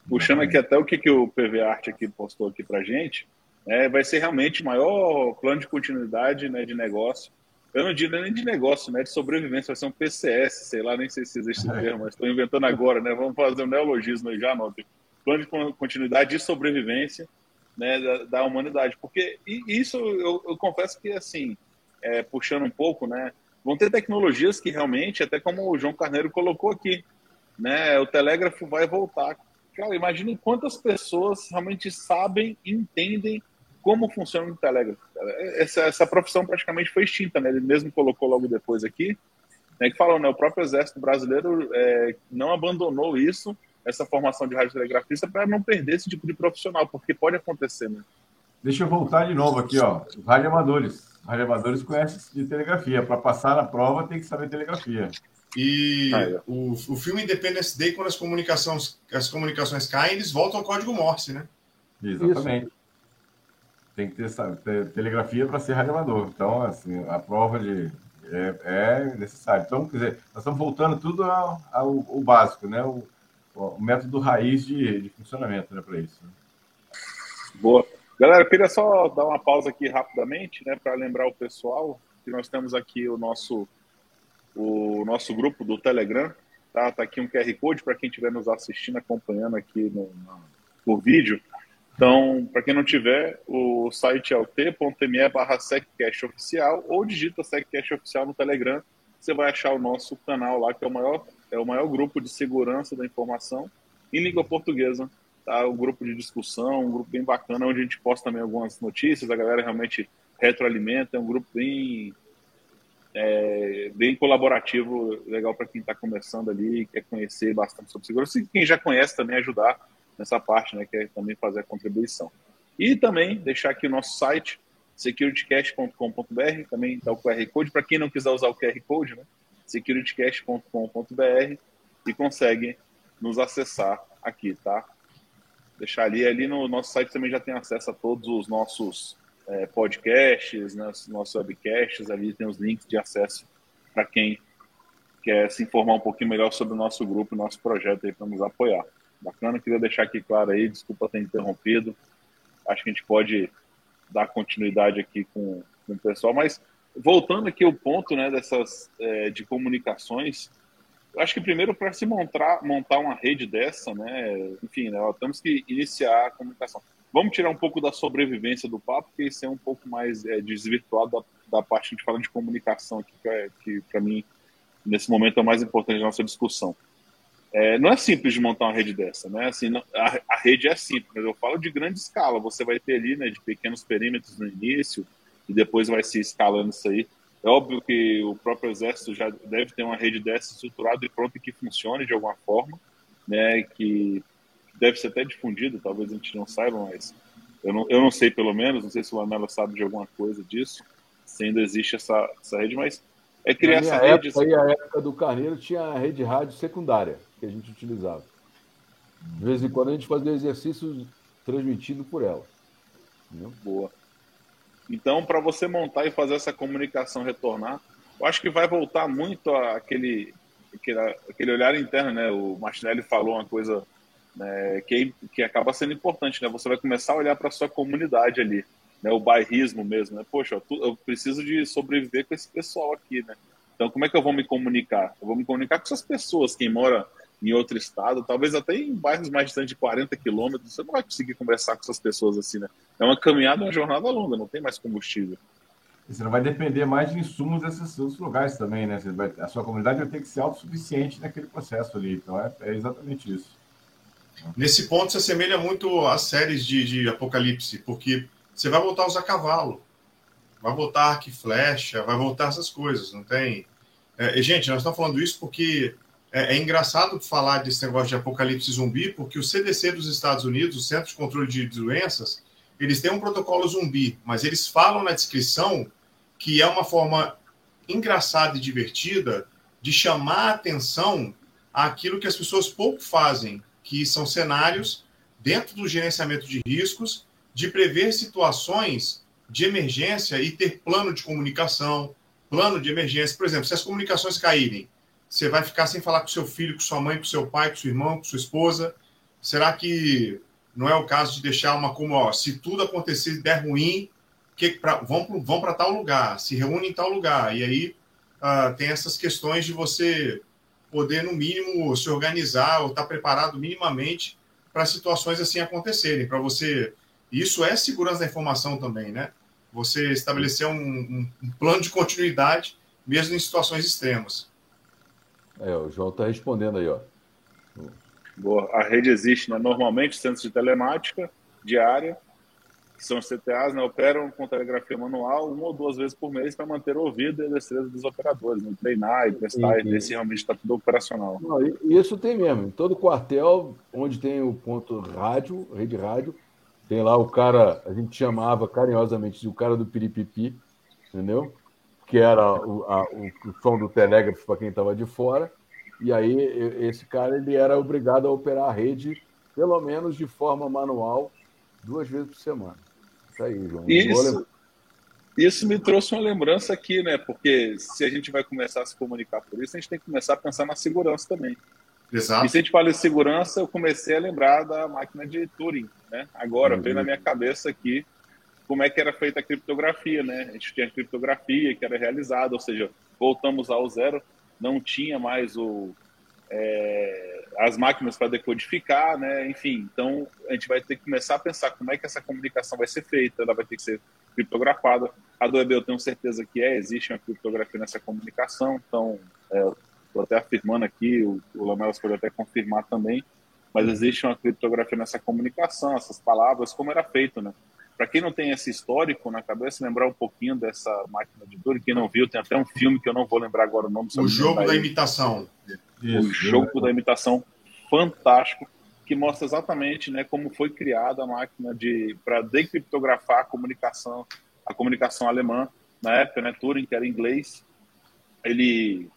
Puxando aqui até o que, que o PV Art aqui postou aqui para gente, é, vai ser realmente o maior plano de continuidade né, de negócio. Eu não digo nem de negócio, né, de sobrevivência, vai ser um PCS, sei lá, nem sei se existe esse termo, mas estou inventando agora, né? Vamos fazer um neologismo aí já, anote. Plano de continuidade e sobrevivência né, da, da humanidade. Porque isso eu, eu, confesso que, assim, é, puxando um pouco, né, vão ter tecnologias que realmente, até como o João Carneiro colocou aqui, né, o telégrafo vai voltar. Cara, imagine quantas pessoas realmente sabem, entendem como funciona o telégrafo. Essa, essa profissão praticamente foi extinta, né? Ele mesmo colocou logo depois aqui, né, que falou, né, o próprio exército brasileiro é, não abandonou isso, essa formação de radiotelegrafista, para não perder esse tipo de profissional, porque pode acontecer, né? Deixa eu voltar de novo aqui, ó. Radioamadores. Radioamadores conhecem de telegrafia. Para passar na prova, tem que saber telegrafia. E ah, é. o, o filme Independence Day, quando as comunicações, as comunicações caem, eles voltam ao código Morse, né? Exatamente. Isso tem que ter, sabe, ter telegrafia para ser radioamador. Então, assim, a prova de é, é, necessário. Então, quer dizer, nós estamos voltando tudo ao, ao, ao básico, né? O, o, método raiz de, de funcionamento né, para isso. Né? Boa. Galera, eu queria só dar uma pausa aqui rapidamente, né, para lembrar o pessoal que nós temos aqui o nosso o nosso grupo do Telegram, tá? Tá aqui um QR Code para quem estiver nos assistindo, acompanhando aqui no, no, vídeo. Então, para quem não tiver, o site é o t.me barra oficial ou digita SecCast oficial no Telegram, você vai achar o nosso canal lá, que é o maior, é o maior grupo de segurança da informação em língua portuguesa. Tá? Um grupo de discussão, um grupo bem bacana, onde a gente posta também algumas notícias, a galera realmente retroalimenta, é um grupo bem, é, bem colaborativo, legal para quem está começando ali, quer conhecer bastante sobre segurança, e quem já conhece também ajudar nessa parte, né, que é também fazer a contribuição. E também deixar aqui o nosso site, securitycast.com.br, também está o QR Code, para quem não quiser usar o QR Code, né, securitycast.com.br e consegue nos acessar aqui, tá? Deixar ali, ali no nosso site também já tem acesso a todos os nossos é, podcasts, né, nossos webcasts, ali tem os links de acesso para quem quer se informar um pouquinho melhor sobre o nosso grupo, nosso projeto aí para nos apoiar. Bacana, queria deixar aqui claro aí, desculpa ter interrompido. Acho que a gente pode dar continuidade aqui com, com o pessoal, mas voltando aqui ao ponto né, dessas é, de comunicações, acho que primeiro para se montar, montar uma rede dessa, né, enfim, né, temos que iniciar a comunicação. Vamos tirar um pouco da sobrevivência do papo, porque isso é um pouco mais é, desvirtuado da, da parte que a gente fala de comunicação aqui, que, é, que para mim, nesse momento, é o mais importante da nossa discussão. É, não é simples de montar uma rede dessa, né? Assim, não, a, a, rede é simples, mas eu falo de grande escala. Você vai ter ali, né, de pequenos perímetros no início e depois vai se escalando isso aí. É óbvio que o próprio exército já deve ter uma rede dessa estruturada e pronta que funcione de alguma forma, né? Que deve ser até difundida, talvez a gente não saiba, mas eu não, eu não sei pelo menos, não sei se o Lamela sabe de alguma coisa disso, se ainda existe essa, essa rede, mas é criar essa rede. Época, aí, a época do Carneiro tinha a rede rádio secundária que a gente utilizava. De vez em quando a gente fazia exercícios transmitido por ela. Boa. Então, para você montar e fazer essa comunicação retornar, eu acho que vai voltar muito aquele, aquele, aquele olhar interno, né? O Martinelli falou uma coisa né, que, que acaba sendo importante, né? Você vai começar a olhar para sua comunidade ali, né? O bairrismo mesmo, né? Poxa, eu preciso de sobreviver com esse pessoal aqui, né? Então, como é que eu vou me comunicar? Eu vou me comunicar com essas pessoas, quem mora em outro estado, talvez até em bairros mais distantes de 40 quilômetros, você não vai conseguir conversar com essas pessoas assim, né? É uma caminhada, uma jornada longa, não tem mais combustível. Você não vai depender mais de insumos desses outros lugares também, né? Vai, a sua comunidade vai ter que ser autossuficiente naquele processo ali. Então, é, é exatamente isso. Nesse ponto, se assemelha muito às séries de, de Apocalipse, porque você vai voltar a usar cavalo, vai voltar arco e flecha, vai voltar essas coisas, não tem... É, gente, nós estamos falando isso porque é, é, engraçado falar desse negócio de apocalipse zumbi, porque o CDC dos Estados Unidos, o Centro de Controle de Doenças, eles têm um protocolo zumbi, mas eles falam na descrição que é uma forma engraçada e divertida de chamar a atenção àquilo que as pessoas pouco fazem, que são cenários dentro do gerenciamento de riscos, de prever situações de emergência e ter plano de comunicação, plano de emergência. Por exemplo, se as comunicações caírem, você vai ficar sem falar com seu filho, com sua mãe, com seu pai, com seu irmão, com sua esposa? Será que não é o caso de deixar uma como, ó, se tudo acontecer der ruim, que, pra, vão, vão para tal lugar, se reúnem em tal lugar. E aí uh, tem essas questões de você poder, no mínimo, se organizar ou estar tá preparado minimamente para situações assim acontecerem. Para você. Isso é segurança da informação também, né? Você estabelecer um, um, um plano de continuidade, mesmo em situações extremas. É, o João está respondendo aí, ó. Boa. A rede existe, né? Normalmente, centros de telemática diária que são os CTAs, né, operam com telegrafia manual uma ou duas vezes por mês para manter o ouvido e a destreza dos operadores, né, treinar e testar e ver se realmente está tudo operacional. Não, isso tem mesmo. Em todo quartel, onde tem o ponto rádio, rede rádio, tem lá o cara, a gente chamava carinhosamente de o cara do piripipi, entendeu? Que era o, a, o, o som do telégrafo para quem estava de fora. E aí, esse cara ele era obrigado a operar a rede, pelo menos de forma manual, duas vezes por semana. Isso aí, João. Isso, isso me trouxe uma lembrança aqui, né? Porque se a gente vai começar a se comunicar por isso, a gente tem que começar a pensar na segurança também. Exato. E se a gente fala de segurança, eu comecei a lembrar da máquina de Turing, né? Agora, uhum. veio na minha cabeça aqui como é que era feita a criptografia, né? A gente tinha criptografia que era realizada, ou seja, voltamos ao zero, não tinha mais o, é, as máquinas para decodificar, né? Enfim, então a gente vai ter que começar a pensar como é que essa comunicação vai ser feita, ela vai ter que ser criptografada. A do EB eu tenho certeza que é, existe uma criptografia nessa comunicação, então estou é, até afirmando aqui, o, o Lamelas pode até confirmar também, mas existe uma criptografia nessa comunicação, essas palavras, como era feito, né? Para quem não tem esse histórico na cabeça, lembrar um pouquinho dessa máquina de Turing, quem não viu, tem até um filme que eu não vou lembrar agora o nome. O jogo da imitação. Isso, o jogo da imitação fantástico que mostra exatamente né, como foi criada a máquina de para decriptografar a comunicação, a comunicação alemã na época, né, Turing que era inglês, ele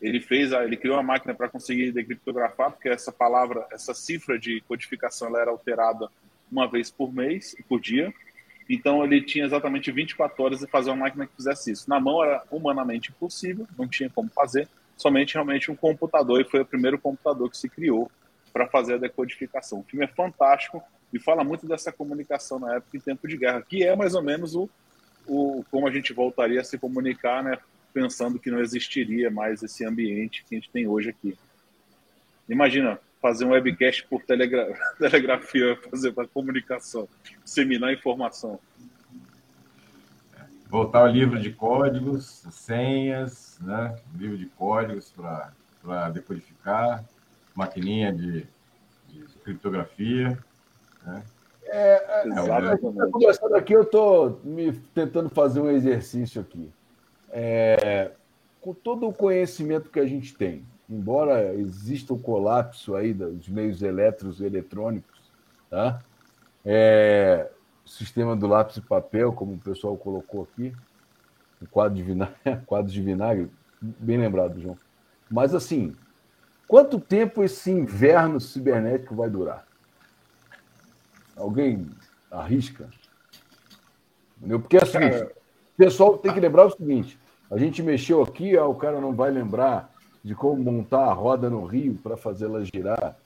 ele fez, a, ele criou uma máquina para conseguir decriptografar, porque essa palavra, essa cifra de codificação, ela era alterada uma vez por mês, por dia. Então ele tinha exatamente 24 horas de fazer uma máquina que fizesse isso. Na mão era humanamente impossível, não tinha como fazer, somente realmente um computador, e foi o primeiro computador que se criou para fazer a decodificação. O filme é fantástico e fala muito dessa comunicação na época em tempo de guerra, que é mais ou menos o, o como a gente voltaria a se comunicar, né, pensando que não existiria mais esse ambiente que a gente tem hoje aqui. Imagina, fazer um webcast por telegra telegrafia, fazer para comunicação, disseminar informação. Voltar ao livro de códigos, senhas, né? livro de códigos para decodificar, maquininha de, de criptografia. Né? É, é, é, começando aqui, eu estou me tentando fazer um exercício aqui. É, com todo o conhecimento que a gente tem, embora exista o um colapso aí dos meios elétricos e eletrônicos, tá? É, o sistema do lápis e papel, como o pessoal colocou aqui, o quadro de vinagre, quadro de vinagre, bem lembrado, João. Mas assim, quanto tempo esse inverno cibernético vai durar? Alguém arrisca? Porque é o seguinte, o pessoal tem que lembrar o seguinte: a gente mexeu aqui, o cara não vai lembrar de como montar a roda no rio para fazê-la girar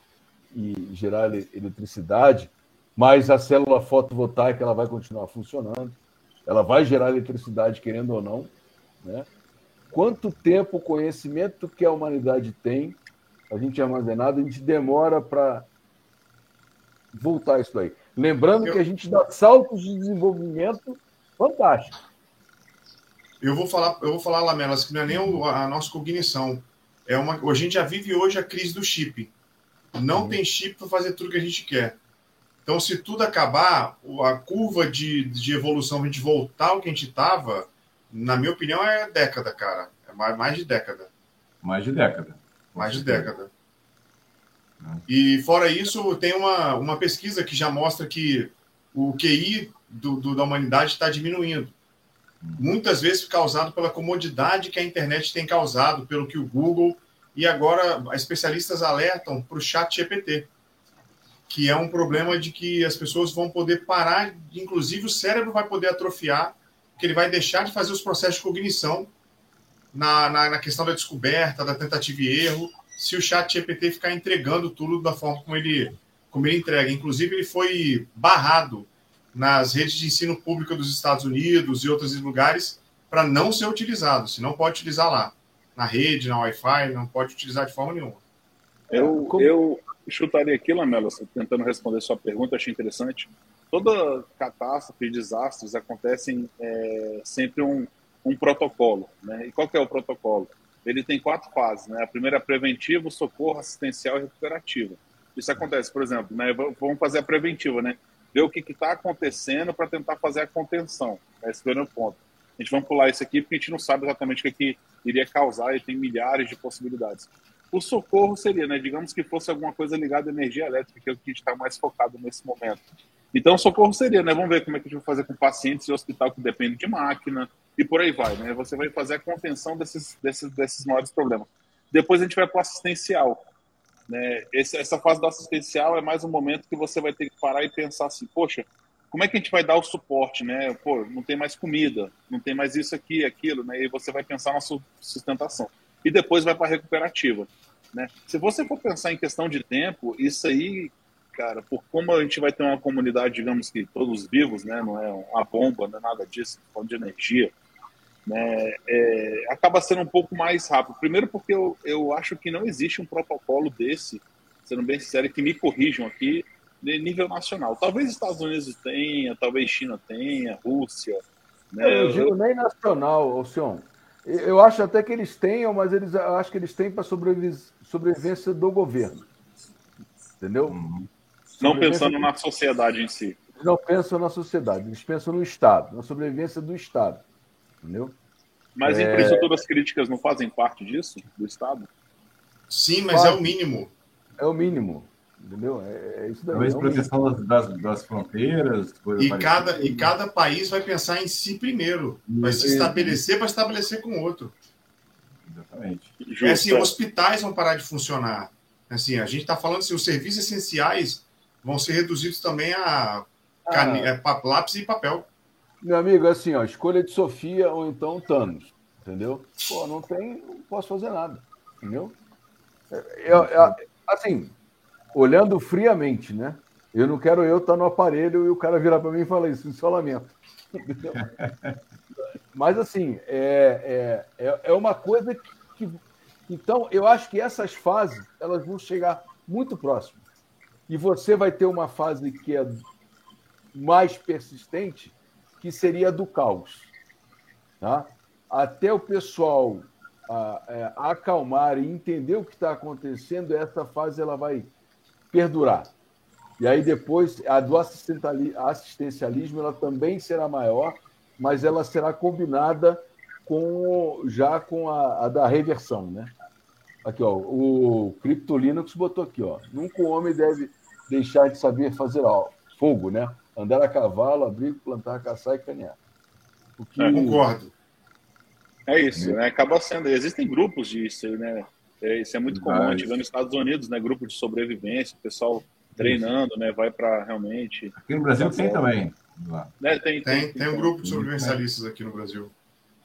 e gerar eletricidade, mas a célula fotovoltaica ela vai continuar funcionando, ela vai gerar eletricidade querendo ou não, né? Quanto tempo o conhecimento que a humanidade tem a gente armazenado, a gente demora para voltar isso aí. Lembrando eu... que a gente dá saltos de desenvolvimento fantásticos. Eu vou falar, eu vou falar, Lamelas, que não é nem a nossa cognição. É uma, a gente já vive hoje a crise do chip. Não uhum. tem chip para fazer tudo que a gente quer. Então, se tudo acabar, a curva de, de evolução, a gente voltar ao que a gente estava, na minha opinião, é década, cara. É mais, mais de década. Mais de década. Mais de década. E fora isso, tem uma, uma pesquisa que já mostra que o QI do, do da humanidade está diminuindo. Muitas vezes causado pela comodidade que a internet tem causado, pelo que o Google e agora especialistas alertam para o chat GPT, que é um problema de que as pessoas vão poder parar, inclusive o cérebro vai poder atrofiar, que ele vai deixar de fazer os processos de cognição na, na, na questão da descoberta, da tentativa e erro, se o chat GPT ficar entregando tudo da forma como ele, como ele entrega. Inclusive, ele foi barrado nas redes de ensino público dos Estados Unidos e outros lugares para não ser utilizado. Se não pode utilizar lá, na rede, na Wi-Fi, não pode utilizar de forma nenhuma. Eu, eu chutaria aqui, Lamela, tentando responder sua pergunta, achei interessante. Toda catástrofe desastres acontecem é, sempre um, um protocolo. Né? E qual que é o protocolo? ele tem quatro fases, né? A primeira é preventiva, socorro, assistencial e recuperativa. Isso acontece, por exemplo, né? Vamos fazer a preventiva, né? Ver o que está acontecendo para tentar fazer a contenção. Né? Esse é o primeiro ponto. A gente vai pular isso aqui porque a gente não sabe exatamente o que, que iria causar e tem milhares de possibilidades. O socorro seria, né? Digamos que fosse alguma coisa ligada à energia elétrica, que é o que a gente está mais focado nesse momento. Então, o socorro seria, né? Vamos ver como é que a gente vai fazer com pacientes em hospital que depende de máquina, e por aí vai, né? Você vai fazer a contenção desses, desses, desses maiores problemas. Depois a gente vai para o assistencial. Né? Esse, essa fase do assistencial é mais um momento que você vai ter que parar e pensar assim, poxa, como é que a gente vai dar o suporte, né? Pô, não tem mais comida, não tem mais isso aqui, aquilo, né? E você vai pensar na sustentação. E depois vai para a recuperativa, né? Se você for pensar em questão de tempo, isso aí, cara, por como a gente vai ter uma comunidade, digamos que todos vivos, né? Não é uma bomba, não é nada disso, falando de energia, né, é, acaba sendo um pouco mais rápido. Primeiro porque eu, eu acho que não existe um protocolo desse, sendo bem sincero, que me corrijam aqui, de nível nacional. Talvez Estados Unidos tenha, talvez China tenha, Rússia. Né? Eu digo nem nacional, Alcion. Eu acho até que eles tenham, mas eles eu acho que eles têm para sobrevivência do governo. Entendeu? Uhum. Não pensando na sociedade em si. Não pensam na sociedade, eles pensam no Estado, na sobrevivência do Estado entendeu? Mas, é... infraestruturas críticas não fazem parte disso, do Estado? Sim, mas Faz. é o mínimo. É o mínimo, entendeu? É, é isso daí. Talvez é proteção das, das, fronteiras. E cada, e cada país vai pensar em si primeiro. Vai se estabelecer para estabelecer com o outro. Exatamente. É assim, hospitais vão parar de funcionar. Assim, a gente está falando assim, os serviços essenciais vão ser reduzidos também a ah. cane... é, lápis e papel. Meu amigo, é assim, ó, escolha de Sofia ou então Thanos, entendeu? Pô, não tem, não posso fazer nada, entendeu? Eu, eu, assim, olhando friamente, né? Eu não quero eu estar no aparelho e o cara virar para mim e falar isso, isso é lamento. Entendeu? Mas, assim, é, é, é, é uma coisa que, que. Então, eu acho que essas fases elas vão chegar muito próximo. E você vai ter uma fase que é mais persistente, que seria do caos. Tá? Até o pessoal a, é, acalmar e entender o que está acontecendo, essa fase ela vai perdurar. E aí depois a do assistencialismo ela também será maior, mas ela será combinada com já com a, a da reversão, né? Aqui, ó, o Crypto Linux botou aqui, ó. Nunca o homem deve deixar de saber fazer ó, fogo, né? Andar a cavalo, abrir, plantar, caçar e canear. Que... É, concordo. É isso, né? Acaba sendo. Existem grupos disso, né? É, isso é muito comum. A gente vê nos Estados Unidos, né? Grupo de sobrevivência, o pessoal treinando, né? Vai para realmente. Aqui no Brasil tem também. Né? Tem, tem, tem, tem, um grupo de sobrevivencialistas aqui no Brasil.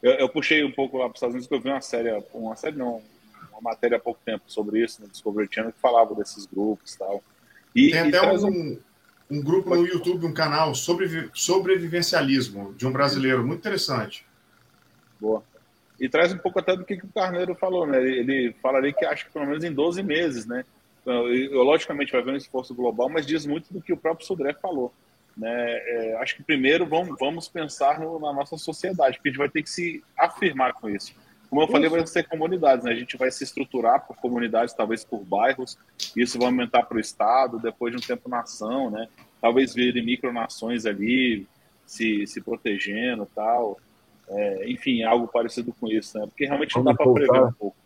Eu, eu, puxei um pouco lá para os Estados Unidos, que eu vi uma série, uma série não, uma matéria há pouco tempo sobre isso, no Discovery Channel, que falava desses grupos e tal. E, tem até um, um, um grupo no YouTube, um canal sobre sobrevivencialismo de um brasileiro, muito interessante. Boa. E traz um pouco até do que, que o Carneiro falou, né? Ele, fala ali que acha que pelo menos em 12 meses, né? Então, eu, logicamente vai haver um esforço global, mas diz muito do que o próprio Sodré falou. Né? É, acho que primeiro vamos, vamos pensar no, na nossa sociedade, porque a gente vai ter que se afirmar com isso. Como eu falei, vai ser comunidades, né? A gente vai se estruturar por comunidades, talvez por bairros, isso vai aumentar para o Estado, depois de um tempo nação, né? Talvez virem micronações ali, se, se protegendo tal. É, enfim, algo parecido com isso, né? Porque realmente vamos não dá para prever um pouco.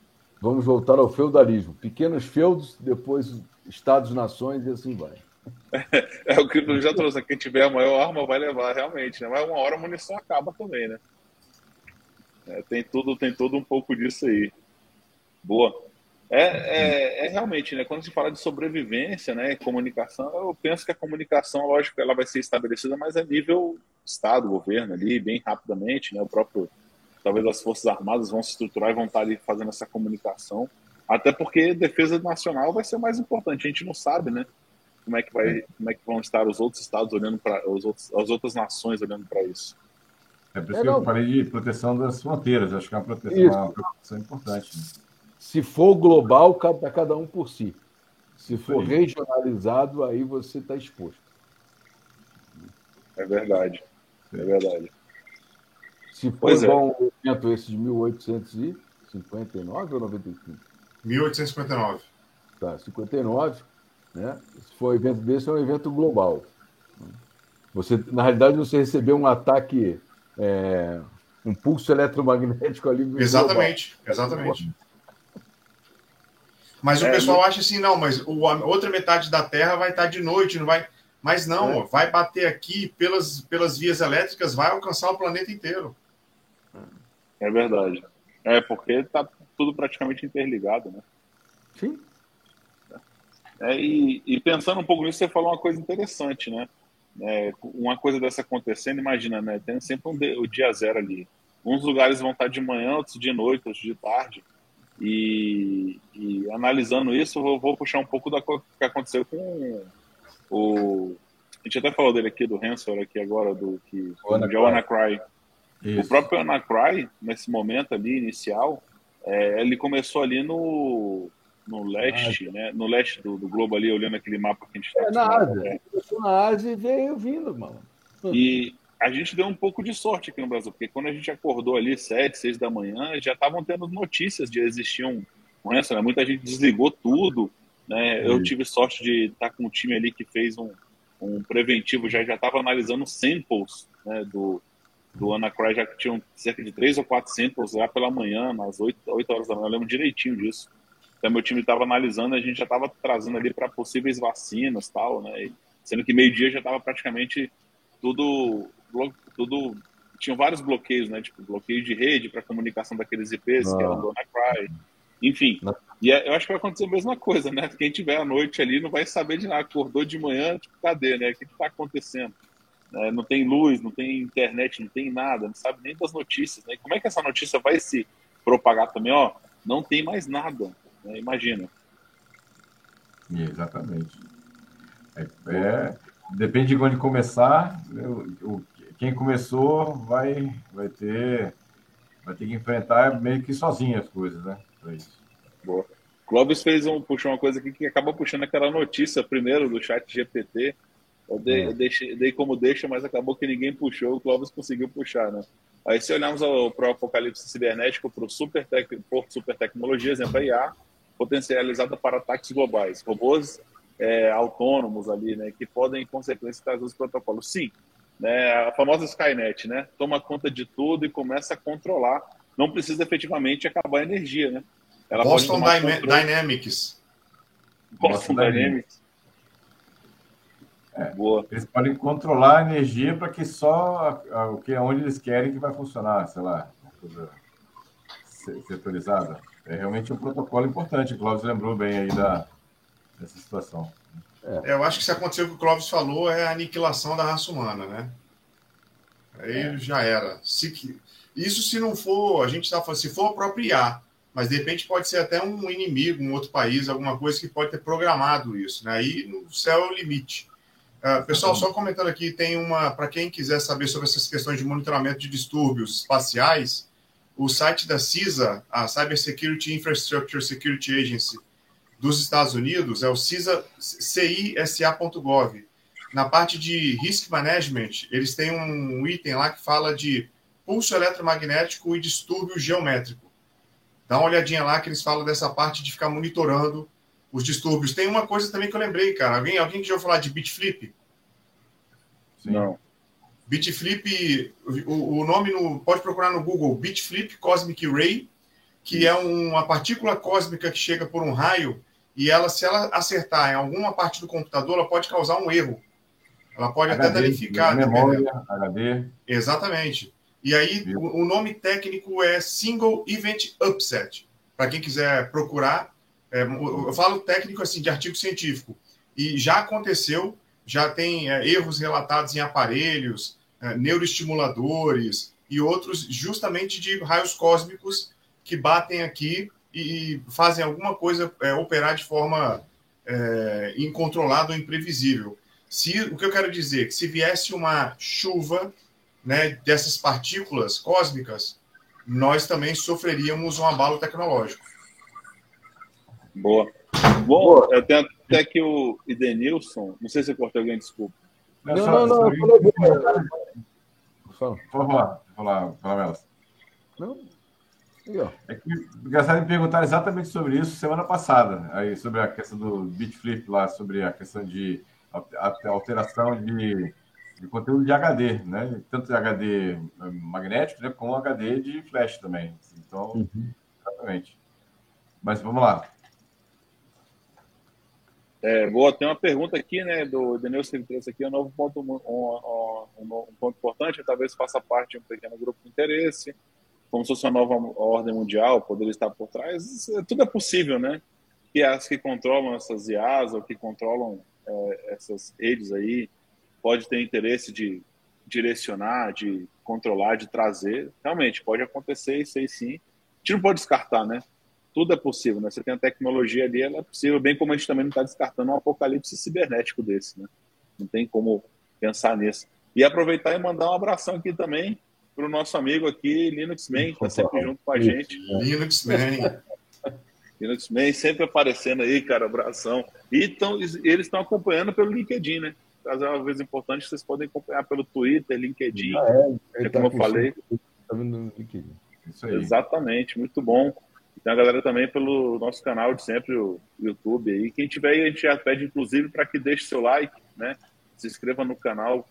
Vamos voltar ao feudalismo. Pequenos feudos, depois estados-nações e assim vai. É, é o que eu já trouxe. Quem tiver a maior arma vai levar, realmente. Né? Mas uma hora a munição acaba também, né? É, tem tudo, tem tudo um pouco disso aí. Boa. É, é, é, realmente, né? Quando se fala de sobrevivência, né, comunicação, eu penso que a comunicação, lógico, ela vai ser estabelecida, mas a nível Estado, governo ali, bem rapidamente, né? O próprio, talvez as forças armadas vão se estruturar e vão estar ali fazendo essa comunicação, até porque defesa nacional vai ser mais importante. A gente não sabe, né? Como é que vai, como é que vão estar os outros estados olhando para os outros, as outras nações olhando para isso. É por isso é, que eu falei de proteção das fronteiras. Acho que é uma proteção, uma proteção importante. Né? Se for global, cabe cada um por si. Se for regionalizado, aí você está exposto. É verdade. É verdade. Se for pois igual é. um evento esse de 1859 ou 95? 1859. Tá, 59. Né? Se for um evento desse, é um evento global. Você, na realidade, você recebeu um ataque é, um pulso eletromagnético ali. Exatamente, global. exatamente. Mas é, o pessoal acha assim, não, mas o, a outra metade da Terra vai estar de noite, não vai. Mas não, é. vai bater aqui pelas, pelas vias elétricas, vai alcançar o planeta inteiro. É verdade. É, porque está tudo praticamente interligado, né? Sim. É, e, e, pensando um pouco nisso, você falou uma coisa interessante, né? É, uma coisa dessa acontecendo, imagina, né? Tem sempre um o dia zero ali. Uns lugares vão estar de manhã, outros de noite, outros de tarde. E, e analisando isso, eu vou puxar um pouco da coisa que aconteceu com o. A gente até falou dele aqui, do Hansel, aqui agora, do que o Anacry. O próprio Anacry, nesse momento ali inicial, é, ele começou ali no, no leste, né? No leste do, do, globo ali, olhando aquele mapa que a gente está é, na Ásia. Né? Na Ásia e veio vindo, mano. E a gente deu um pouco de sorte aqui no Brasil, porque quando a gente acordou ali sete, seis da manhã, já estavam tendo notícias de existir um, um né? Muita gente desligou tudo, né? Eu tive sorte de estar com um time ali que fez um, um preventivo, já já estava analisando samples, né? Do do Anacry, já que tinham cerca de três ou quatro samples lá pela manhã, às oito horas da manhã, eu lembro direitinho disso. Então, meu time estava analisando, a gente já estava trazendo ali para possíveis vacinas tal, né? E, sendo que meio-dia já estava praticamente tudo, tudo. Tinham vários bloqueios, né? Tipo, bloqueio de rede para comunicação daqueles IPs, ah. que eram do Anacry. Enfim, e é, eu acho que vai acontecer a mesma coisa, né? Quem tiver à noite ali não vai saber de nada. Acordou de manhã, tipo, cadê, né? O que está acontecendo? É, não tem luz, não tem internet, não tem nada, não sabe nem das notícias, né? Como é que essa notícia vai se propagar também? Ó, não tem mais nada. Né? Imagina. Exatamente. É, é, depende de onde começar. O, quem começou vai, vai ter vai ter que enfrentar meio que sozinho as coisas, né? isso. Boa. Clóvis fez um, puxou uma coisa aqui que acaba puxando aquela notícia primeiro do chat GPT. Eu dei, é. eu deixei, dei como deixa, mas acabou que ninguém puxou, o Clóvis conseguiu puxar, né? Aí se olharmos para o apocalipse cibernético, para o super, tec, super tecnologias, exemplo, a IA, potencializada para ataques globais. Robôs é, autônomos ali, né, que podem, em consequência, trazer os protocolos. Sim, né, a famosa Skynet, né, toma conta de tudo e começa a controlar. Não precisa efetivamente acabar a energia, né? Ela Boston Dynamics. Boston Dynamics. É, Boa. Eles podem controlar a energia para que só o que onde eles querem que vai funcionar, sei lá, coisa setorizada. É realmente um protocolo importante. O Clóvis lembrou bem aí da, dessa situação. É. Eu acho que se acontecer o que o Clóvis falou é a aniquilação da raça humana, né? Aí é. já era. Se, isso se não for, a gente está falando, se for apropriar, mas de repente pode ser até um inimigo, um outro país, alguma coisa que pode ter programado isso, né? Aí no céu é o limite. Uh, pessoal, só comentando aqui, tem uma, para quem quiser saber sobre essas questões de monitoramento de distúrbios espaciais, o site da CISA, a Cyber Security Infrastructure Security Agency dos Estados Unidos, é o CISA, cisa.gov. Na parte de Risk Management, eles têm um item lá que fala de pulso eletromagnético e distúrbio geométrico. Dá uma olhadinha lá que eles falam dessa parte de ficar monitorando os distúrbios. Tem uma coisa também que eu lembrei, cara. Alguém, alguém que já ouviu falar de Bitflip? Não. Bitflip, o, o nome no, pode procurar no Google, Bitflip Cosmic Ray, que é uma partícula cósmica que chega por um raio e ela, se ela acertar em alguma parte do computador, ela pode causar um erro. Ela pode HD, até danificar. Memória, HD. Exatamente. E aí, o, o, nome técnico é Single Event Upset. Para quem quiser procurar, é, eu falo técnico assim, de artigo científico. E já aconteceu, já tem é, erros relatados em aparelhos, neuroestimuladores e outros, justamente de raios cósmicos que batem aqui e fazem alguma coisa é, operar de forma é, incontrolada ou imprevisível. Se, o que eu quero dizer é que se viesse uma chuva né, dessas partículas cósmicas, nós também sofreríamos um abalo tecnológico. Boa. Bom, eu tenho até que o Idenilson, não sei se eu cortei alguém, desculpa. Não, não, não. Fala, fala, fala, fala, Não, é que, engraçado me perguntaram exatamente sobre isso semana passada, aí, sobre a questão do Bitflip lá, sobre a questão de alteração de, de conteúdo de HD, né? Tanto de HD eh, magnético, né, como HD de flash também. Então, uhum. exatamente. Mas vamos lá. É, boa, tem uma pergunta aqui, né, do Denilson que aqui, um novo ponto, um, um, um, ponto importante, talvez faça parte de um pequeno grupo de interesse, como se fosse uma nova ordem mundial, poderia estar por trás, tudo é possível, né? Que as que controlam essas IAs ou que controlam é, essas redes aí, pode ter interesse de direcionar, de controlar, de trazer, realmente pode acontecer isso aí sim. A gente não pode descartar, né? Tudo é possível, né? Você tem a tecnologia ali, ela é possível, bem como a gente também não está descartando um apocalipse cibernético desse, né? Não tem como pensar nisso. E aproveitar e mandar um abração aqui também para o nosso amigo aqui, Linux Man, que está sempre junto com a gente. Linux Man. Linux Man sempre aparecendo aí, cara, abração. E tão, eles estão acompanhando pelo LinkedIn, né? Caso é uma vez importante, vocês podem acompanhar pelo Twitter, LinkedIn, ah, é, é como tá eu falei. Tá no LinkedIn. Exatamente, muito bom. Tem a galera também pelo nosso canal de sempre, o YouTube aí. Quem tiver aí, a gente já pede, inclusive, para que deixe seu like, né? Se inscreva no canal,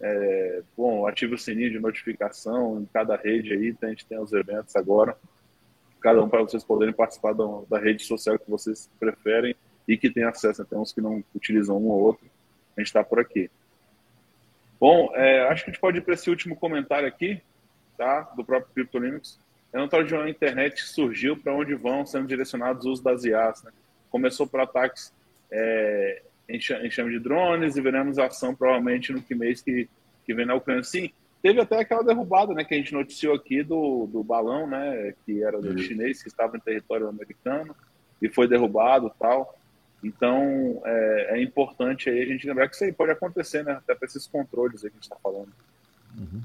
é, bom, ative o sininho de notificação em cada rede aí, a gente tem os eventos agora, cada um para vocês poderem participar da, da, rede social que vocês preferem e que tem acesso, tem uns que não utilizam um ou outro, a gente está por aqui. Bom, é, acho que a gente pode ir para esse último comentário aqui, tá, do próprio Crypto Linux. É um tal de uma internet que surgiu para onde vão sendo direcionados os uso das IAs, né? Começou por ataques é, enxame de drones e veremos ação provavelmente no que mês que, que vem na Ucrânia. Sim, teve até aquela derrubada, né, que a gente noticiou aqui do, do balão, né, que era do uhum. chinês, que estava em território americano e foi derrubado tal. Então, é, é, importante aí a gente lembrar que isso aí pode acontecer, né, até para esses controles aí que a gente está falando. Uhum.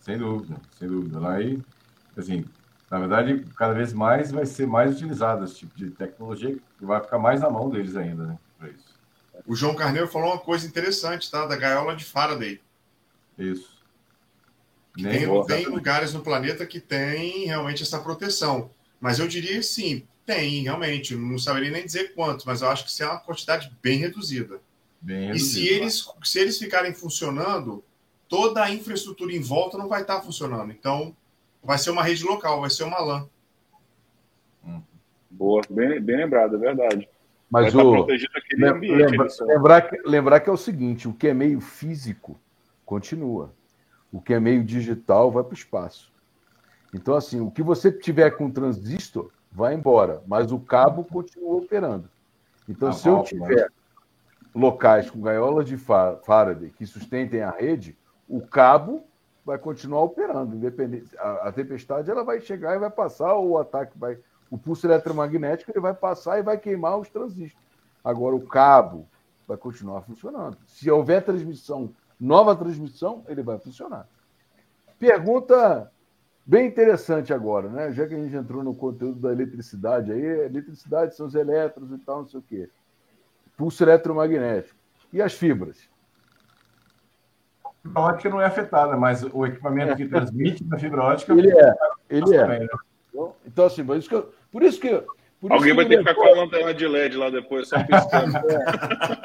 Sem dúvida, sem dúvida. Lá aí, assim, na verdade, cada vez mais vai ser mais utilizado esse tipo de tecnologia, que vai ficar mais na mão deles ainda, né, para isso. O João Carneiro falou uma coisa interessante, tá? Da gaiola de Faraday. Isso. Nem tem, tem lugares no planeta que tem realmente essa proteção. Mas eu diria sim, tem, realmente. Não saberia nem dizer quanto, mas eu acho que isso é uma quantidade bem reduzida. Bem reduzida. E se eles, se eles ficarem funcionando, toda a infraestrutura em volta não vai estar funcionando. Então, vai ser uma rede local, vai ser uma LAN. Boa, bem, bem lembrado, é verdade. Mas o, ambiente, lembra, lembrar, que, lembrar que é o seguinte: o que é meio físico continua, o que é meio digital vai para o espaço. Então, assim, o que você tiver com transistor vai embora, mas o cabo continua operando. Então, ah, se eu tiver locais com gaiolas de Faraday que sustentem a rede, o cabo vai continuar operando, independente. A, a tempestade ela vai chegar e vai passar, ou o ataque vai o pulso eletromagnético ele vai passar e vai queimar os transistores. Agora, o cabo vai continuar funcionando. Se houver transmissão, nova transmissão, ele vai funcionar. Pergunta bem interessante agora, né? Já que a gente entrou no conteúdo da eletricidade aí, eletricidade são os elétrons e tal, não sei o quê. Pulso eletromagnético. E as fibras? Fibra ótica não é afetada, mas o equipamento que transmite da fibra ótica. Ele é, ele é. Também, né? Então, assim, por isso que eu, por isso que por Alguém vai ter que ficar com a lanterna de LED lá depois, só piscando.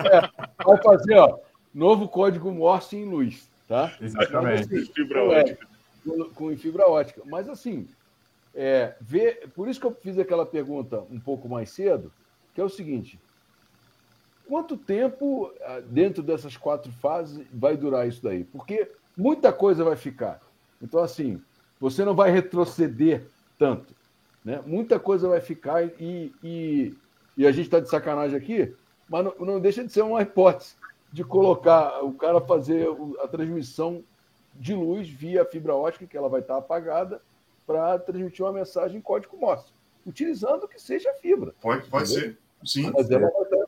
É, é, vai fazer, ó, novo código Morse em luz, tá? Exatamente. Então, assim, fibra ótica. Com, com fibra ótica. Mas, assim, é, ver, por isso que eu fiz aquela pergunta um pouco mais cedo, que é o seguinte: quanto tempo ah, dentro dessas quatro fases vai durar isso daí? Porque muita coisa vai ficar. Então, assim, você não vai retroceder tanto. Né? Muita coisa vai ficar e, e, e a gente está de sacanagem aqui, mas não, não, deixa de ser uma hipótese de colocar o cara fazer a transmissão de luz via fibra ótica, que ela vai estar apagada, para transmitir uma mensagem em código Morse, utilizando que seja fibra. Pode, pode ser, sim. Mas ela vai estar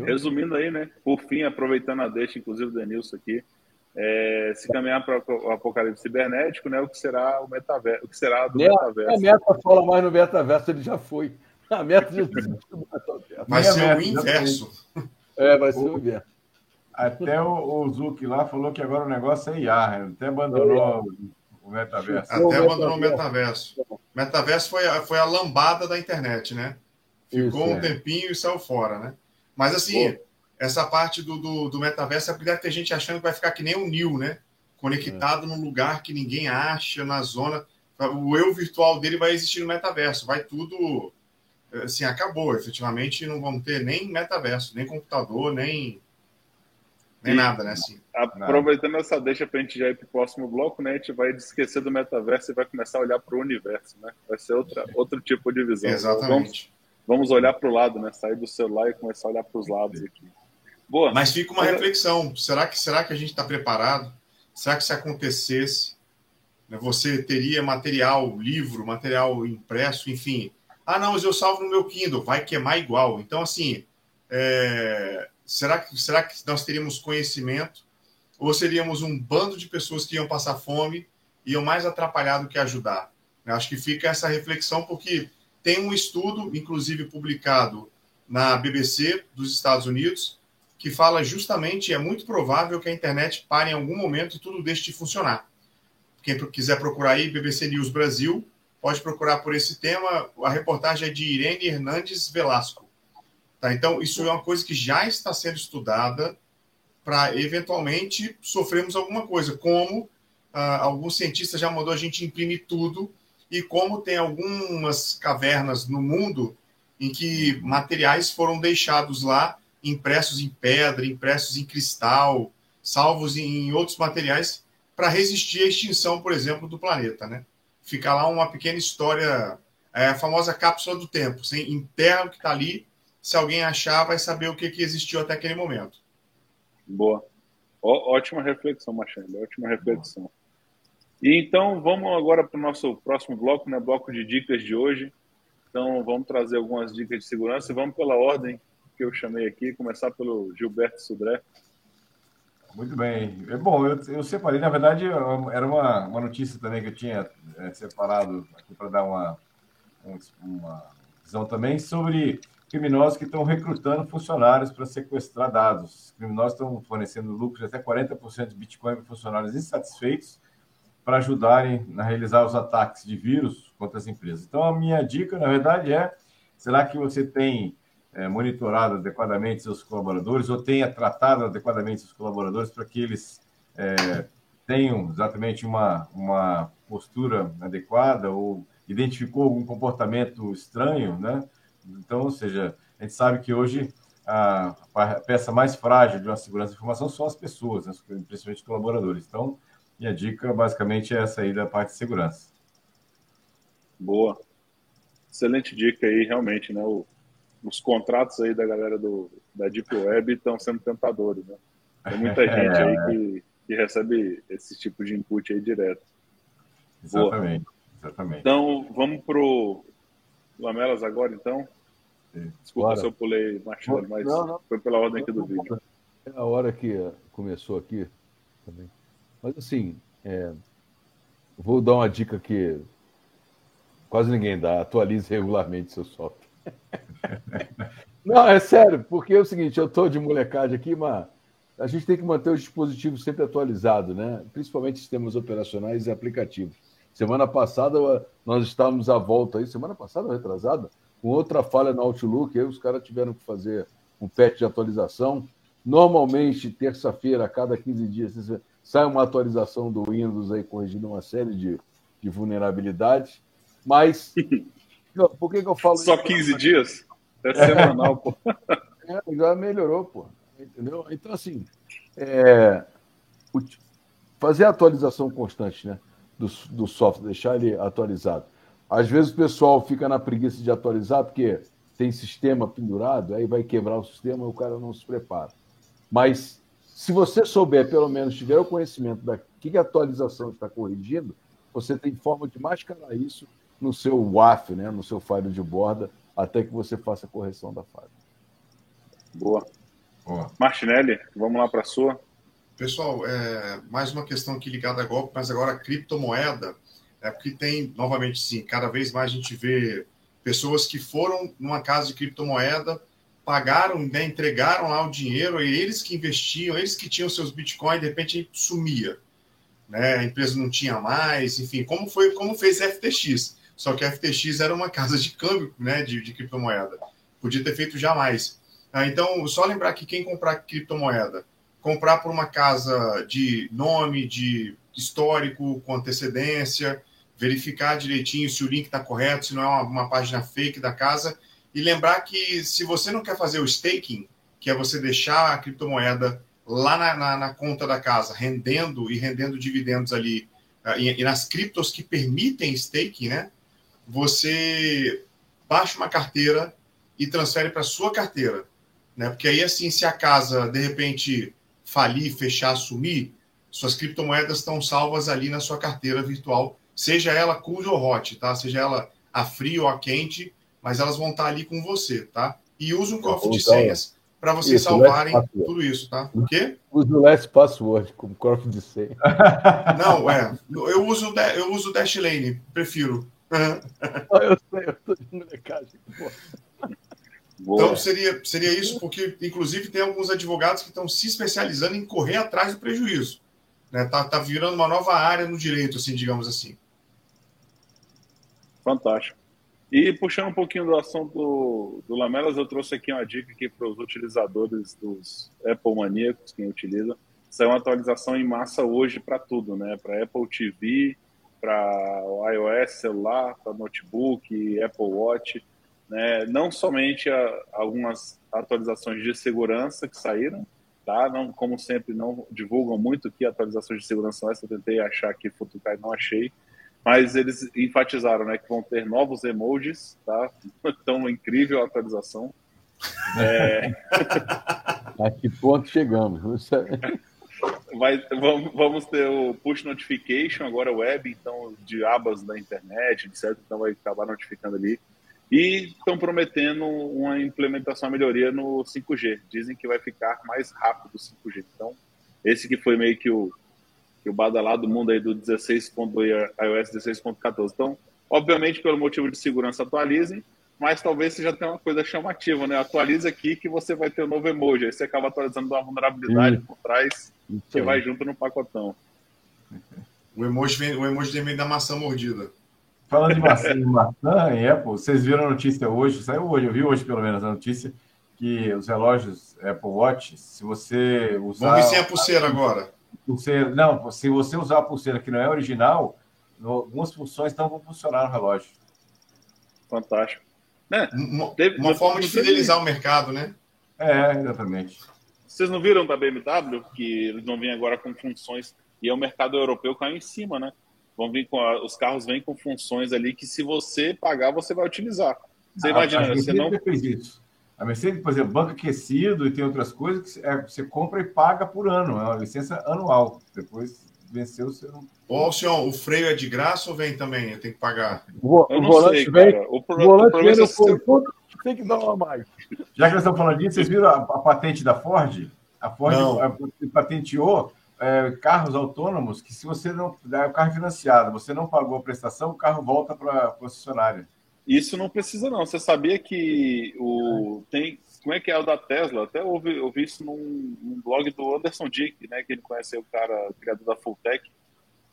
Resumindo aí, né? Por fim, aproveitando a deixa, inclusive, do Denilson aqui, é, se caminhar para o apocalipse cibernético, né, o que será o metaverso, o que será do meta, metaverso. A meta fala mais no metaverso, ele já foi. A meta já Vai ser o inverso. É, vai ser o inverso. Até o, o Zuc lá falou que agora o negócio é IA, até abandonou o metaverso. Até abandonou o metaverso. O metaverso foi a, foi a lambada da internet, né? Ficou Isso, um é. tempinho e saiu fora, né? Mas assim, Pô essa parte do, do, do metaverso, apesar de ter gente achando que vai ficar que nem o Neo, né? Conectado é. num lugar que ninguém acha, na zona. O eu virtual dele vai existir no metaverso. Vai tudo. Assim, acabou. Efetivamente, não vamos ter nem metaverso, nem computador, nem. Nem nada, né? Assim, Aproveitando nada. essa deixa para a gente já ir para o próximo bloco, né? A gente vai esquecer do metaverso e vai começar a olhar para o universo, né? Vai ser outra, outro tipo de visão. Exatamente. Vamos, vamos olhar para o lado, né? Sair do celular e começar a olhar para os lados aqui. Boa. Mas fica uma reflexão: será que, será que a gente está preparado? Será que se acontecesse, né, você teria material, livro, material impresso, enfim? Ah, não, mas eu salvo no meu Kindle, vai queimar igual. Então, assim, é... será, que, será que nós teríamos conhecimento? Ou seríamos um bando de pessoas que iam passar fome e iam mais atrapalhar do que ajudar? Eu acho que fica essa reflexão, porque tem um estudo, inclusive publicado na BBC dos Estados Unidos, que fala justamente, é muito provável que a internet pare em algum momento e tudo deixe de funcionar. Quem quiser procurar aí, BBC News Brasil, pode procurar por esse tema. A reportagem é de Irene Hernandes Velasco. Tá? Então, isso é uma coisa que já está sendo estudada para, eventualmente, sofrermos alguma coisa, como ah, alguns cientistas já mandou a gente imprimir tudo, e como tem algumas cavernas no mundo em que materiais foram deixados lá impressos em pedra, impressos em cristal, salvos em outros materiais para resistir à extinção, por exemplo, do planeta, né? Fica lá uma pequena história, é a famosa cápsula do tempo. Você enterra o que está ali, se alguém achar, vai saber o que, que existiu até aquele momento. Boa. Ó, ótima reflexão, Machado, ótima reflexão. E então vamos agora para o nosso próximo bloco, né? Bloco de dicas de hoje. Então vamos trazer algumas dicas de segurança e vamos pela ordem que eu chamei aqui, começar pelo Gilberto Sudré. Muito bem. É bom, eu, eu separei, na verdade, era uma, uma notícia também que eu tinha é, separado aqui para dar uma, uma visão também sobre criminosos que estão recrutando funcionários para sequestrar dados. Os criminosos estão fornecendo lucros de até 40% de Bitcoin para funcionários insatisfeitos para ajudarem a realizar os ataques de vírus contra as empresas. Então, a minha dica, na verdade, é: será que você tem é, monitorado adequadamente seus colaboradores ou tenha tratado adequadamente seus colaboradores para que eles é, tenham exatamente uma, uma postura adequada ou identificou algum comportamento estranho, né? Então, ou seja, a gente sabe que hoje a, peça mais frágil de uma segurança de informação são as pessoas, né? principalmente os colaboradores. Então, minha dica basicamente é essa aí da parte de segurança. Boa. Excelente dica aí, realmente, né? O, os contratos aí da galera do, da Deep Web estão sendo tentadores, né? Tem muita gente aí é. que, que recebe esse tipo de input aí direto. Exatamente, Boa. exatamente. Então, vamos pro Lamelas agora, então? Desculpa Bora. se eu pulei, Marcelo, mas não, não. foi pela ordem aqui do vídeo. É a hora que começou aqui também. Mas, assim, é, vou dar uma dica que quase ninguém dá. Atualize regularmente seu software. Não, é sério, porque é o seguinte, eu estou de molecagem aqui, mas a gente tem que manter os dispositivos sempre atualizados, né? Principalmente sistemas operacionais e aplicativos. Semana passada nós estávamos à volta aí, semana passada, retrasada, com outra falha no Outlook, aí os caras tiveram que fazer um patch de atualização. Normalmente, terça-feira, a cada 15 dias, sai uma atualização do Windows aí corrigindo uma série de, de vulnerabilidades. Mas, por que, que eu falo Só 15 dias? É semanal, pô. É, já melhorou, pô. Entendeu? Então, assim, é, fazer a atualização constante né, do, do software, deixar ele atualizado. Às vezes o pessoal fica na preguiça de atualizar, porque tem sistema pendurado, aí vai quebrar o sistema e o cara não se prepara. Mas se você souber, pelo menos, tiver o conhecimento da que a atualização está corrigindo, você tem forma de mascarar isso no seu WAF, né, no seu file de borda, até que você faça a correção da falha. Boa. Boa. Martinelli, vamos lá para a sua. Pessoal, é, mais uma questão aqui ligada a golpe, mas agora a criptomoeda, é porque tem, novamente, sim, cada vez mais a gente vê pessoas que foram numa casa de criptomoeda pagaram, né, entregaram lá o dinheiro, e eles que investiam, eles que tinham seus bitcoins, de repente sumia. Né? A empresa não tinha mais, enfim, como foi, como fez a FTX. Só que a FTX era uma casa de câmbio né, de, de criptomoeda. Podia ter feito jamais. Ah, então, só lembrar que quem comprar criptomoeda, comprar por uma casa de nome, de histórico, com antecedência, verificar direitinho se o link está correto, se não é uma, uma página fake da casa e lembrar que se você não quer fazer o staking, que é você deixar a criptomoeda lá na, na, na conta da casa, rendendo e rendendo dividendos ali, uh, e, e, nas criptos que permitem staking, né? Você baixa uma carteira e transfere para sua carteira, né? Porque aí, assim, se a casa, de repente, falir, fechar, sumir, suas criptomoedas estão salvas ali na sua carteira virtual, seja ela cool ou hot, tá? Seja ela a frio ou a quente, mas elas vão estar ali com você, tá? E use um cofre de senhas para vocês isso, salvarem tudo isso, tá? O quê? Use o Last Password como cofre de senha. Não, é. Eu uso, eu uso o Dashlane, prefiro. eu sei, eu tô de molecagem. Então seria, seria isso, porque inclusive tem alguns advogados que estão se especializando em correr atrás do prejuízo. Né? Tá, tá virando uma nova área no direito, assim, digamos assim. Fantástico. E puxando um pouquinho do assunto do, Lamelas, eu trouxe aqui uma dica aqui para os utilizadores dos Apple maníacos, quem utiliza. Saiu uma atualização em massa hoje para tudo, né? Para Apple TV, para iOS celular, para notebook, Apple Watch. Né? Não somente a, algumas atualizações de segurança que saíram, tá? Não, como sempre, não divulgam muito que atualizações de segurança são essas. Eu tentei achar aqui, Futukai, não achei mas eles enfatizaram né, que vão ter novos emojis, tá? Então, incrível a atualização. É... A que ponto chegamos? Vai, vamos ter o push notification, agora web, então, de abas da internet, certo? Então vai acabar notificando ali. E estão prometendo uma implementação, uma melhoria no 5G. Dizem que vai ficar mais rápido o 5G. Então, esse que foi meio que o, que o badalado mundo aí do 16. iOS 16.14. Então, obviamente, pelo motivo de segurança, atualizem, mas talvez você já tenha uma coisa chamativa, né? Atualize aqui que você vai ter um novo emoji. Aí você acaba atualizando uma vulnerabilidade por trás que vai junto no pacotão. O emoji vem, o emoji vem da maçã mordida. Falando de maçã, de maçã em Apple, vocês viram a notícia hoje, saiu hoje, eu vi hoje pelo menos a notícia, que os relógios Apple Watch, se você usar. Vamos ver sem a pulseira agora pulseira. Não, se você usar a pulseira que não é original, algumas funções não vão funcionar no relógio. Fantástico. É, uma, teve, uma forma de fidelizar o mercado, né? É, exatamente. Vocês não viram da BMW que eles vão vir agora com funções e é o mercado europeu caiu em cima, né? Vão vir com a, os carros vêm com funções ali que se você pagar você vai utilizar. Você ah, imagina, você não fez isso. A Mercedes, por exemplo, banco aquecido e tem outras coisas que é, você compra e paga por ano, é uma licença anual. Depois venceu, você não. Ô, senhor, o freio é de graça ou vem também? Eu tenho que pagar? O, o volante sei, vem. O, pro, o volante vem no conjunto, tem que dar uma mais. Já que nós estamos falando disso, vocês viram a, a patente da Ford? A Ford a, patenteou é, carros autônomos que se você não. É o carro financiado, você não pagou a prestação, o carro volta para a concessionária. Isso não precisa, não. Você sabia que o. Tem. Como é que é o da Tesla? Até ouvi, ouvi isso num, num blog do Anderson Dick, né? Que ele conheceu o cara, criador da Fulltech,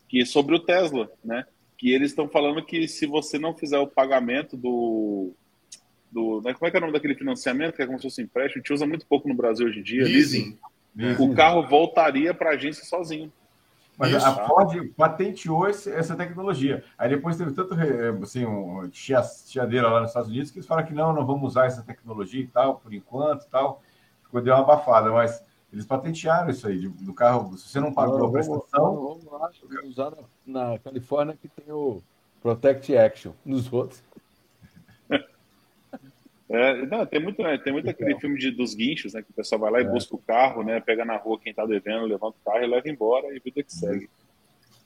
que é sobre o Tesla, né? Que eles estão falando que se você não fizer o pagamento do. do né, como é que é o nome daquele financiamento? Que é como se fosse um empréstimo, a gente usa muito pouco no Brasil hoje em dia. Leasing. O carro voltaria para a agência sozinho. Mas Isso. a Ford patenteou esse, essa tecnologia. Aí depois teve tanto assim, um chiadeira lá nos Estados Unidos que eles falaram que não, não vamos usar essa tecnologia e tal, por enquanto e tal. Ficou deu uma abafada, mas eles patentearam isso aí, do carro. Se você não pagou a prestação. Vamos, lá, usar na, na Califórnia que tem o Protect Action. Nos outros. É, não, tem muito, né, tem muito aquele filme de, dos guinchos, né? Que o pessoal vai lá e é. busca o carro, né? Pega na rua quem tá devendo, levanta o carro e leva embora e vida que segue.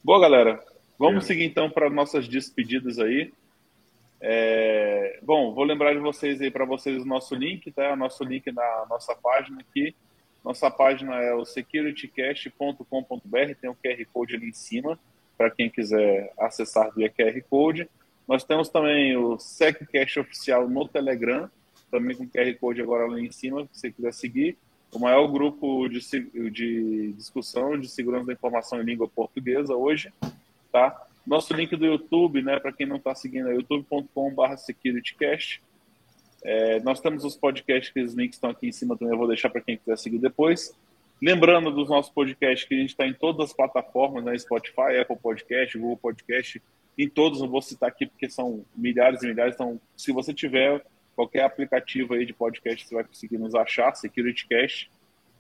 Boa, galera. Vamos é. seguir então para nossas despedidas aí. É, bom, vou lembrar de vocês aí para vocês o nosso link, tá? O nosso link na nossa página aqui. Nossa página é o securitycast.com.br, tem o QR Code ali em cima para quem quiser acessar via QR Code. Nós temos também o SecCast oficial no Telegram, também com QR Code agora lá em cima, se você quiser seguir. O maior grupo de, de discussão de segurança da informação em língua portuguesa hoje, tá? Nosso link do YouTube, né, para quem não está seguindo, é youtube.com.br securitycast. É, nós temos os podcasts, que os links estão aqui em cima também, eu vou deixar para quem quiser seguir depois. Lembrando dos nossos podcasts que a gente está em todas as plataformas, né, Spotify, Apple Podcast, Google Podcast, em todos, não vou citar aqui porque são milhares e milhares. Então, se você tiver qualquer aplicativo aí de podcast, você vai conseguir nos achar, SecurityCast,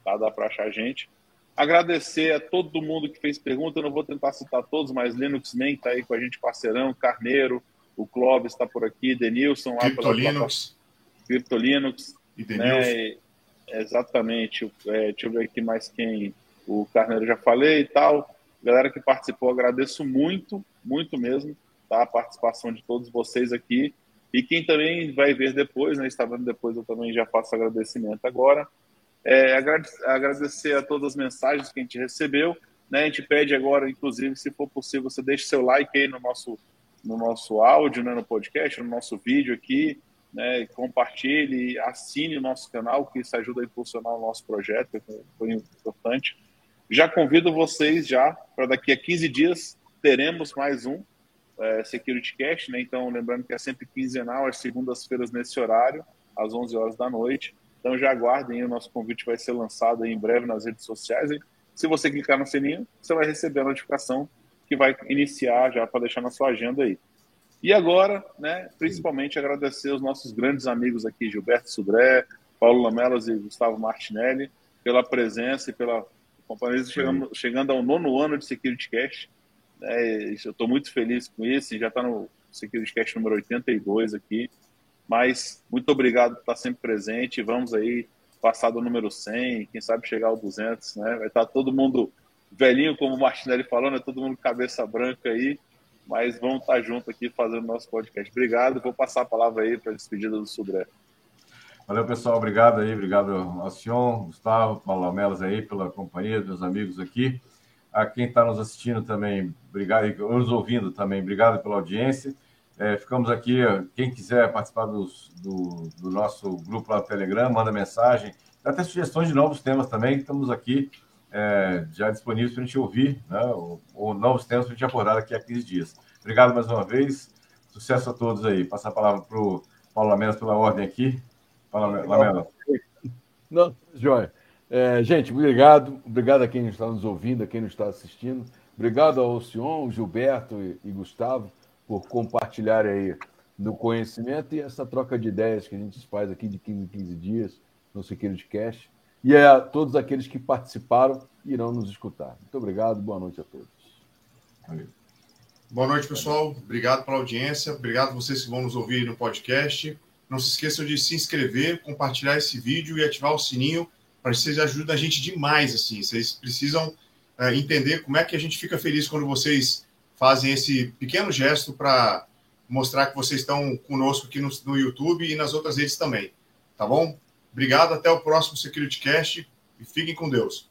tá? Dá para achar a gente. Agradecer a todo mundo que fez pergunta, eu não vou tentar citar todos, mas Linux Man está aí com a gente, parceirão, Carneiro, o Clóvis está por aqui, Denilson lá Criptolinux. Criptolinux. E Denilson. Né? Exatamente. É, deixa eu ver aqui mais quem. O Carneiro já falei e tal. Galera que participou, agradeço muito, muito mesmo, tá? A participação de todos vocês aqui. E quem também vai ver depois, né? Está vendo depois, eu também já faço agradecimento agora. É, agradecer a todas as mensagens que a gente recebeu. Né? A gente pede agora, inclusive, se for possível, você deixe seu like aí no nosso, no nosso áudio, né? no podcast, no nosso vídeo aqui. Né? Compartilhe, assine o nosso canal, que isso ajuda a impulsionar o nosso projeto, que foi importante. Já convido vocês já para daqui a 15 dias teremos mais um é, Security Cast, né? Então, lembrando que é sempre quinzenal, às segundas-feiras nesse horário, às 11 horas da noite. Então, já aguardem, o nosso convite vai ser lançado em breve nas redes sociais. E se você clicar no sininho, você vai receber a notificação que vai iniciar já para deixar na sua agenda aí. E agora, né, principalmente agradecer os nossos grandes amigos aqui, Gilberto Sudré, Paulo Lamelas e Gustavo Martinelli, pela presença e pela companhia chegando, chegando ao nono ano de Security Cash. É, eu estou muito feliz com isso, já está no Security Cash número 82 aqui. Mas muito obrigado por estar sempre presente. Vamos aí passar do número 100, quem sabe chegar ao 200, né? Vai estar todo mundo velhinho, como o Martinelli falou, né? Todo mundo cabeça branca aí. Mas vamos estar junto aqui fazendo nosso podcast. Obrigado. Vou passar a palavra aí para a despedida do Sudré. Valeu, pessoal. Obrigado aí. Obrigado ao Sion, Gustavo, Paulo Melas aí pela companhia, dos amigos aqui. A quem está nos assistindo também, obrigado, nos ouvindo também, obrigado pela audiência. É, ficamos aqui, quem quiser participar dos, do, do, nosso grupo lá do Telegram, manda mensagem, dá até sugestões de novos temas também, estamos aqui é, já disponíveis para a gente ouvir, né, ou, ou novos temas para a gente abordar daqui a 15 dias. Obrigado mais uma vez, sucesso a todos aí. Passar a palavra para o Paulo Melas pela ordem aqui. Fala, Lamela. Não, Joia. É, gente, obrigado. Obrigado a quem está nos ouvindo, a quem nos está assistindo. Obrigado ao Sion, Gilberto e, e Gustavo por compartilhar aí do conhecimento e essa troca de ideias que a gente faz aqui de 15 em 15 dias no Security Cash. E a todos aqueles que participaram irão nos escutar. Muito obrigado, boa noite a todos. Valeu. Boa noite, pessoal. Obrigado pela audiência. Obrigado a vocês que vão nos ouvir no podcast. Não se esqueçam de se inscrever, compartilhar esse vídeo e ativar o sininho vocês ajudam a gente demais. Assim, vocês precisam é, entender como é que a gente fica feliz quando vocês fazem esse pequeno gesto para mostrar que vocês estão conosco aqui no, no YouTube e nas outras redes também. Tá bom? Obrigado, até o próximo Security Cast e fiquem com Deus.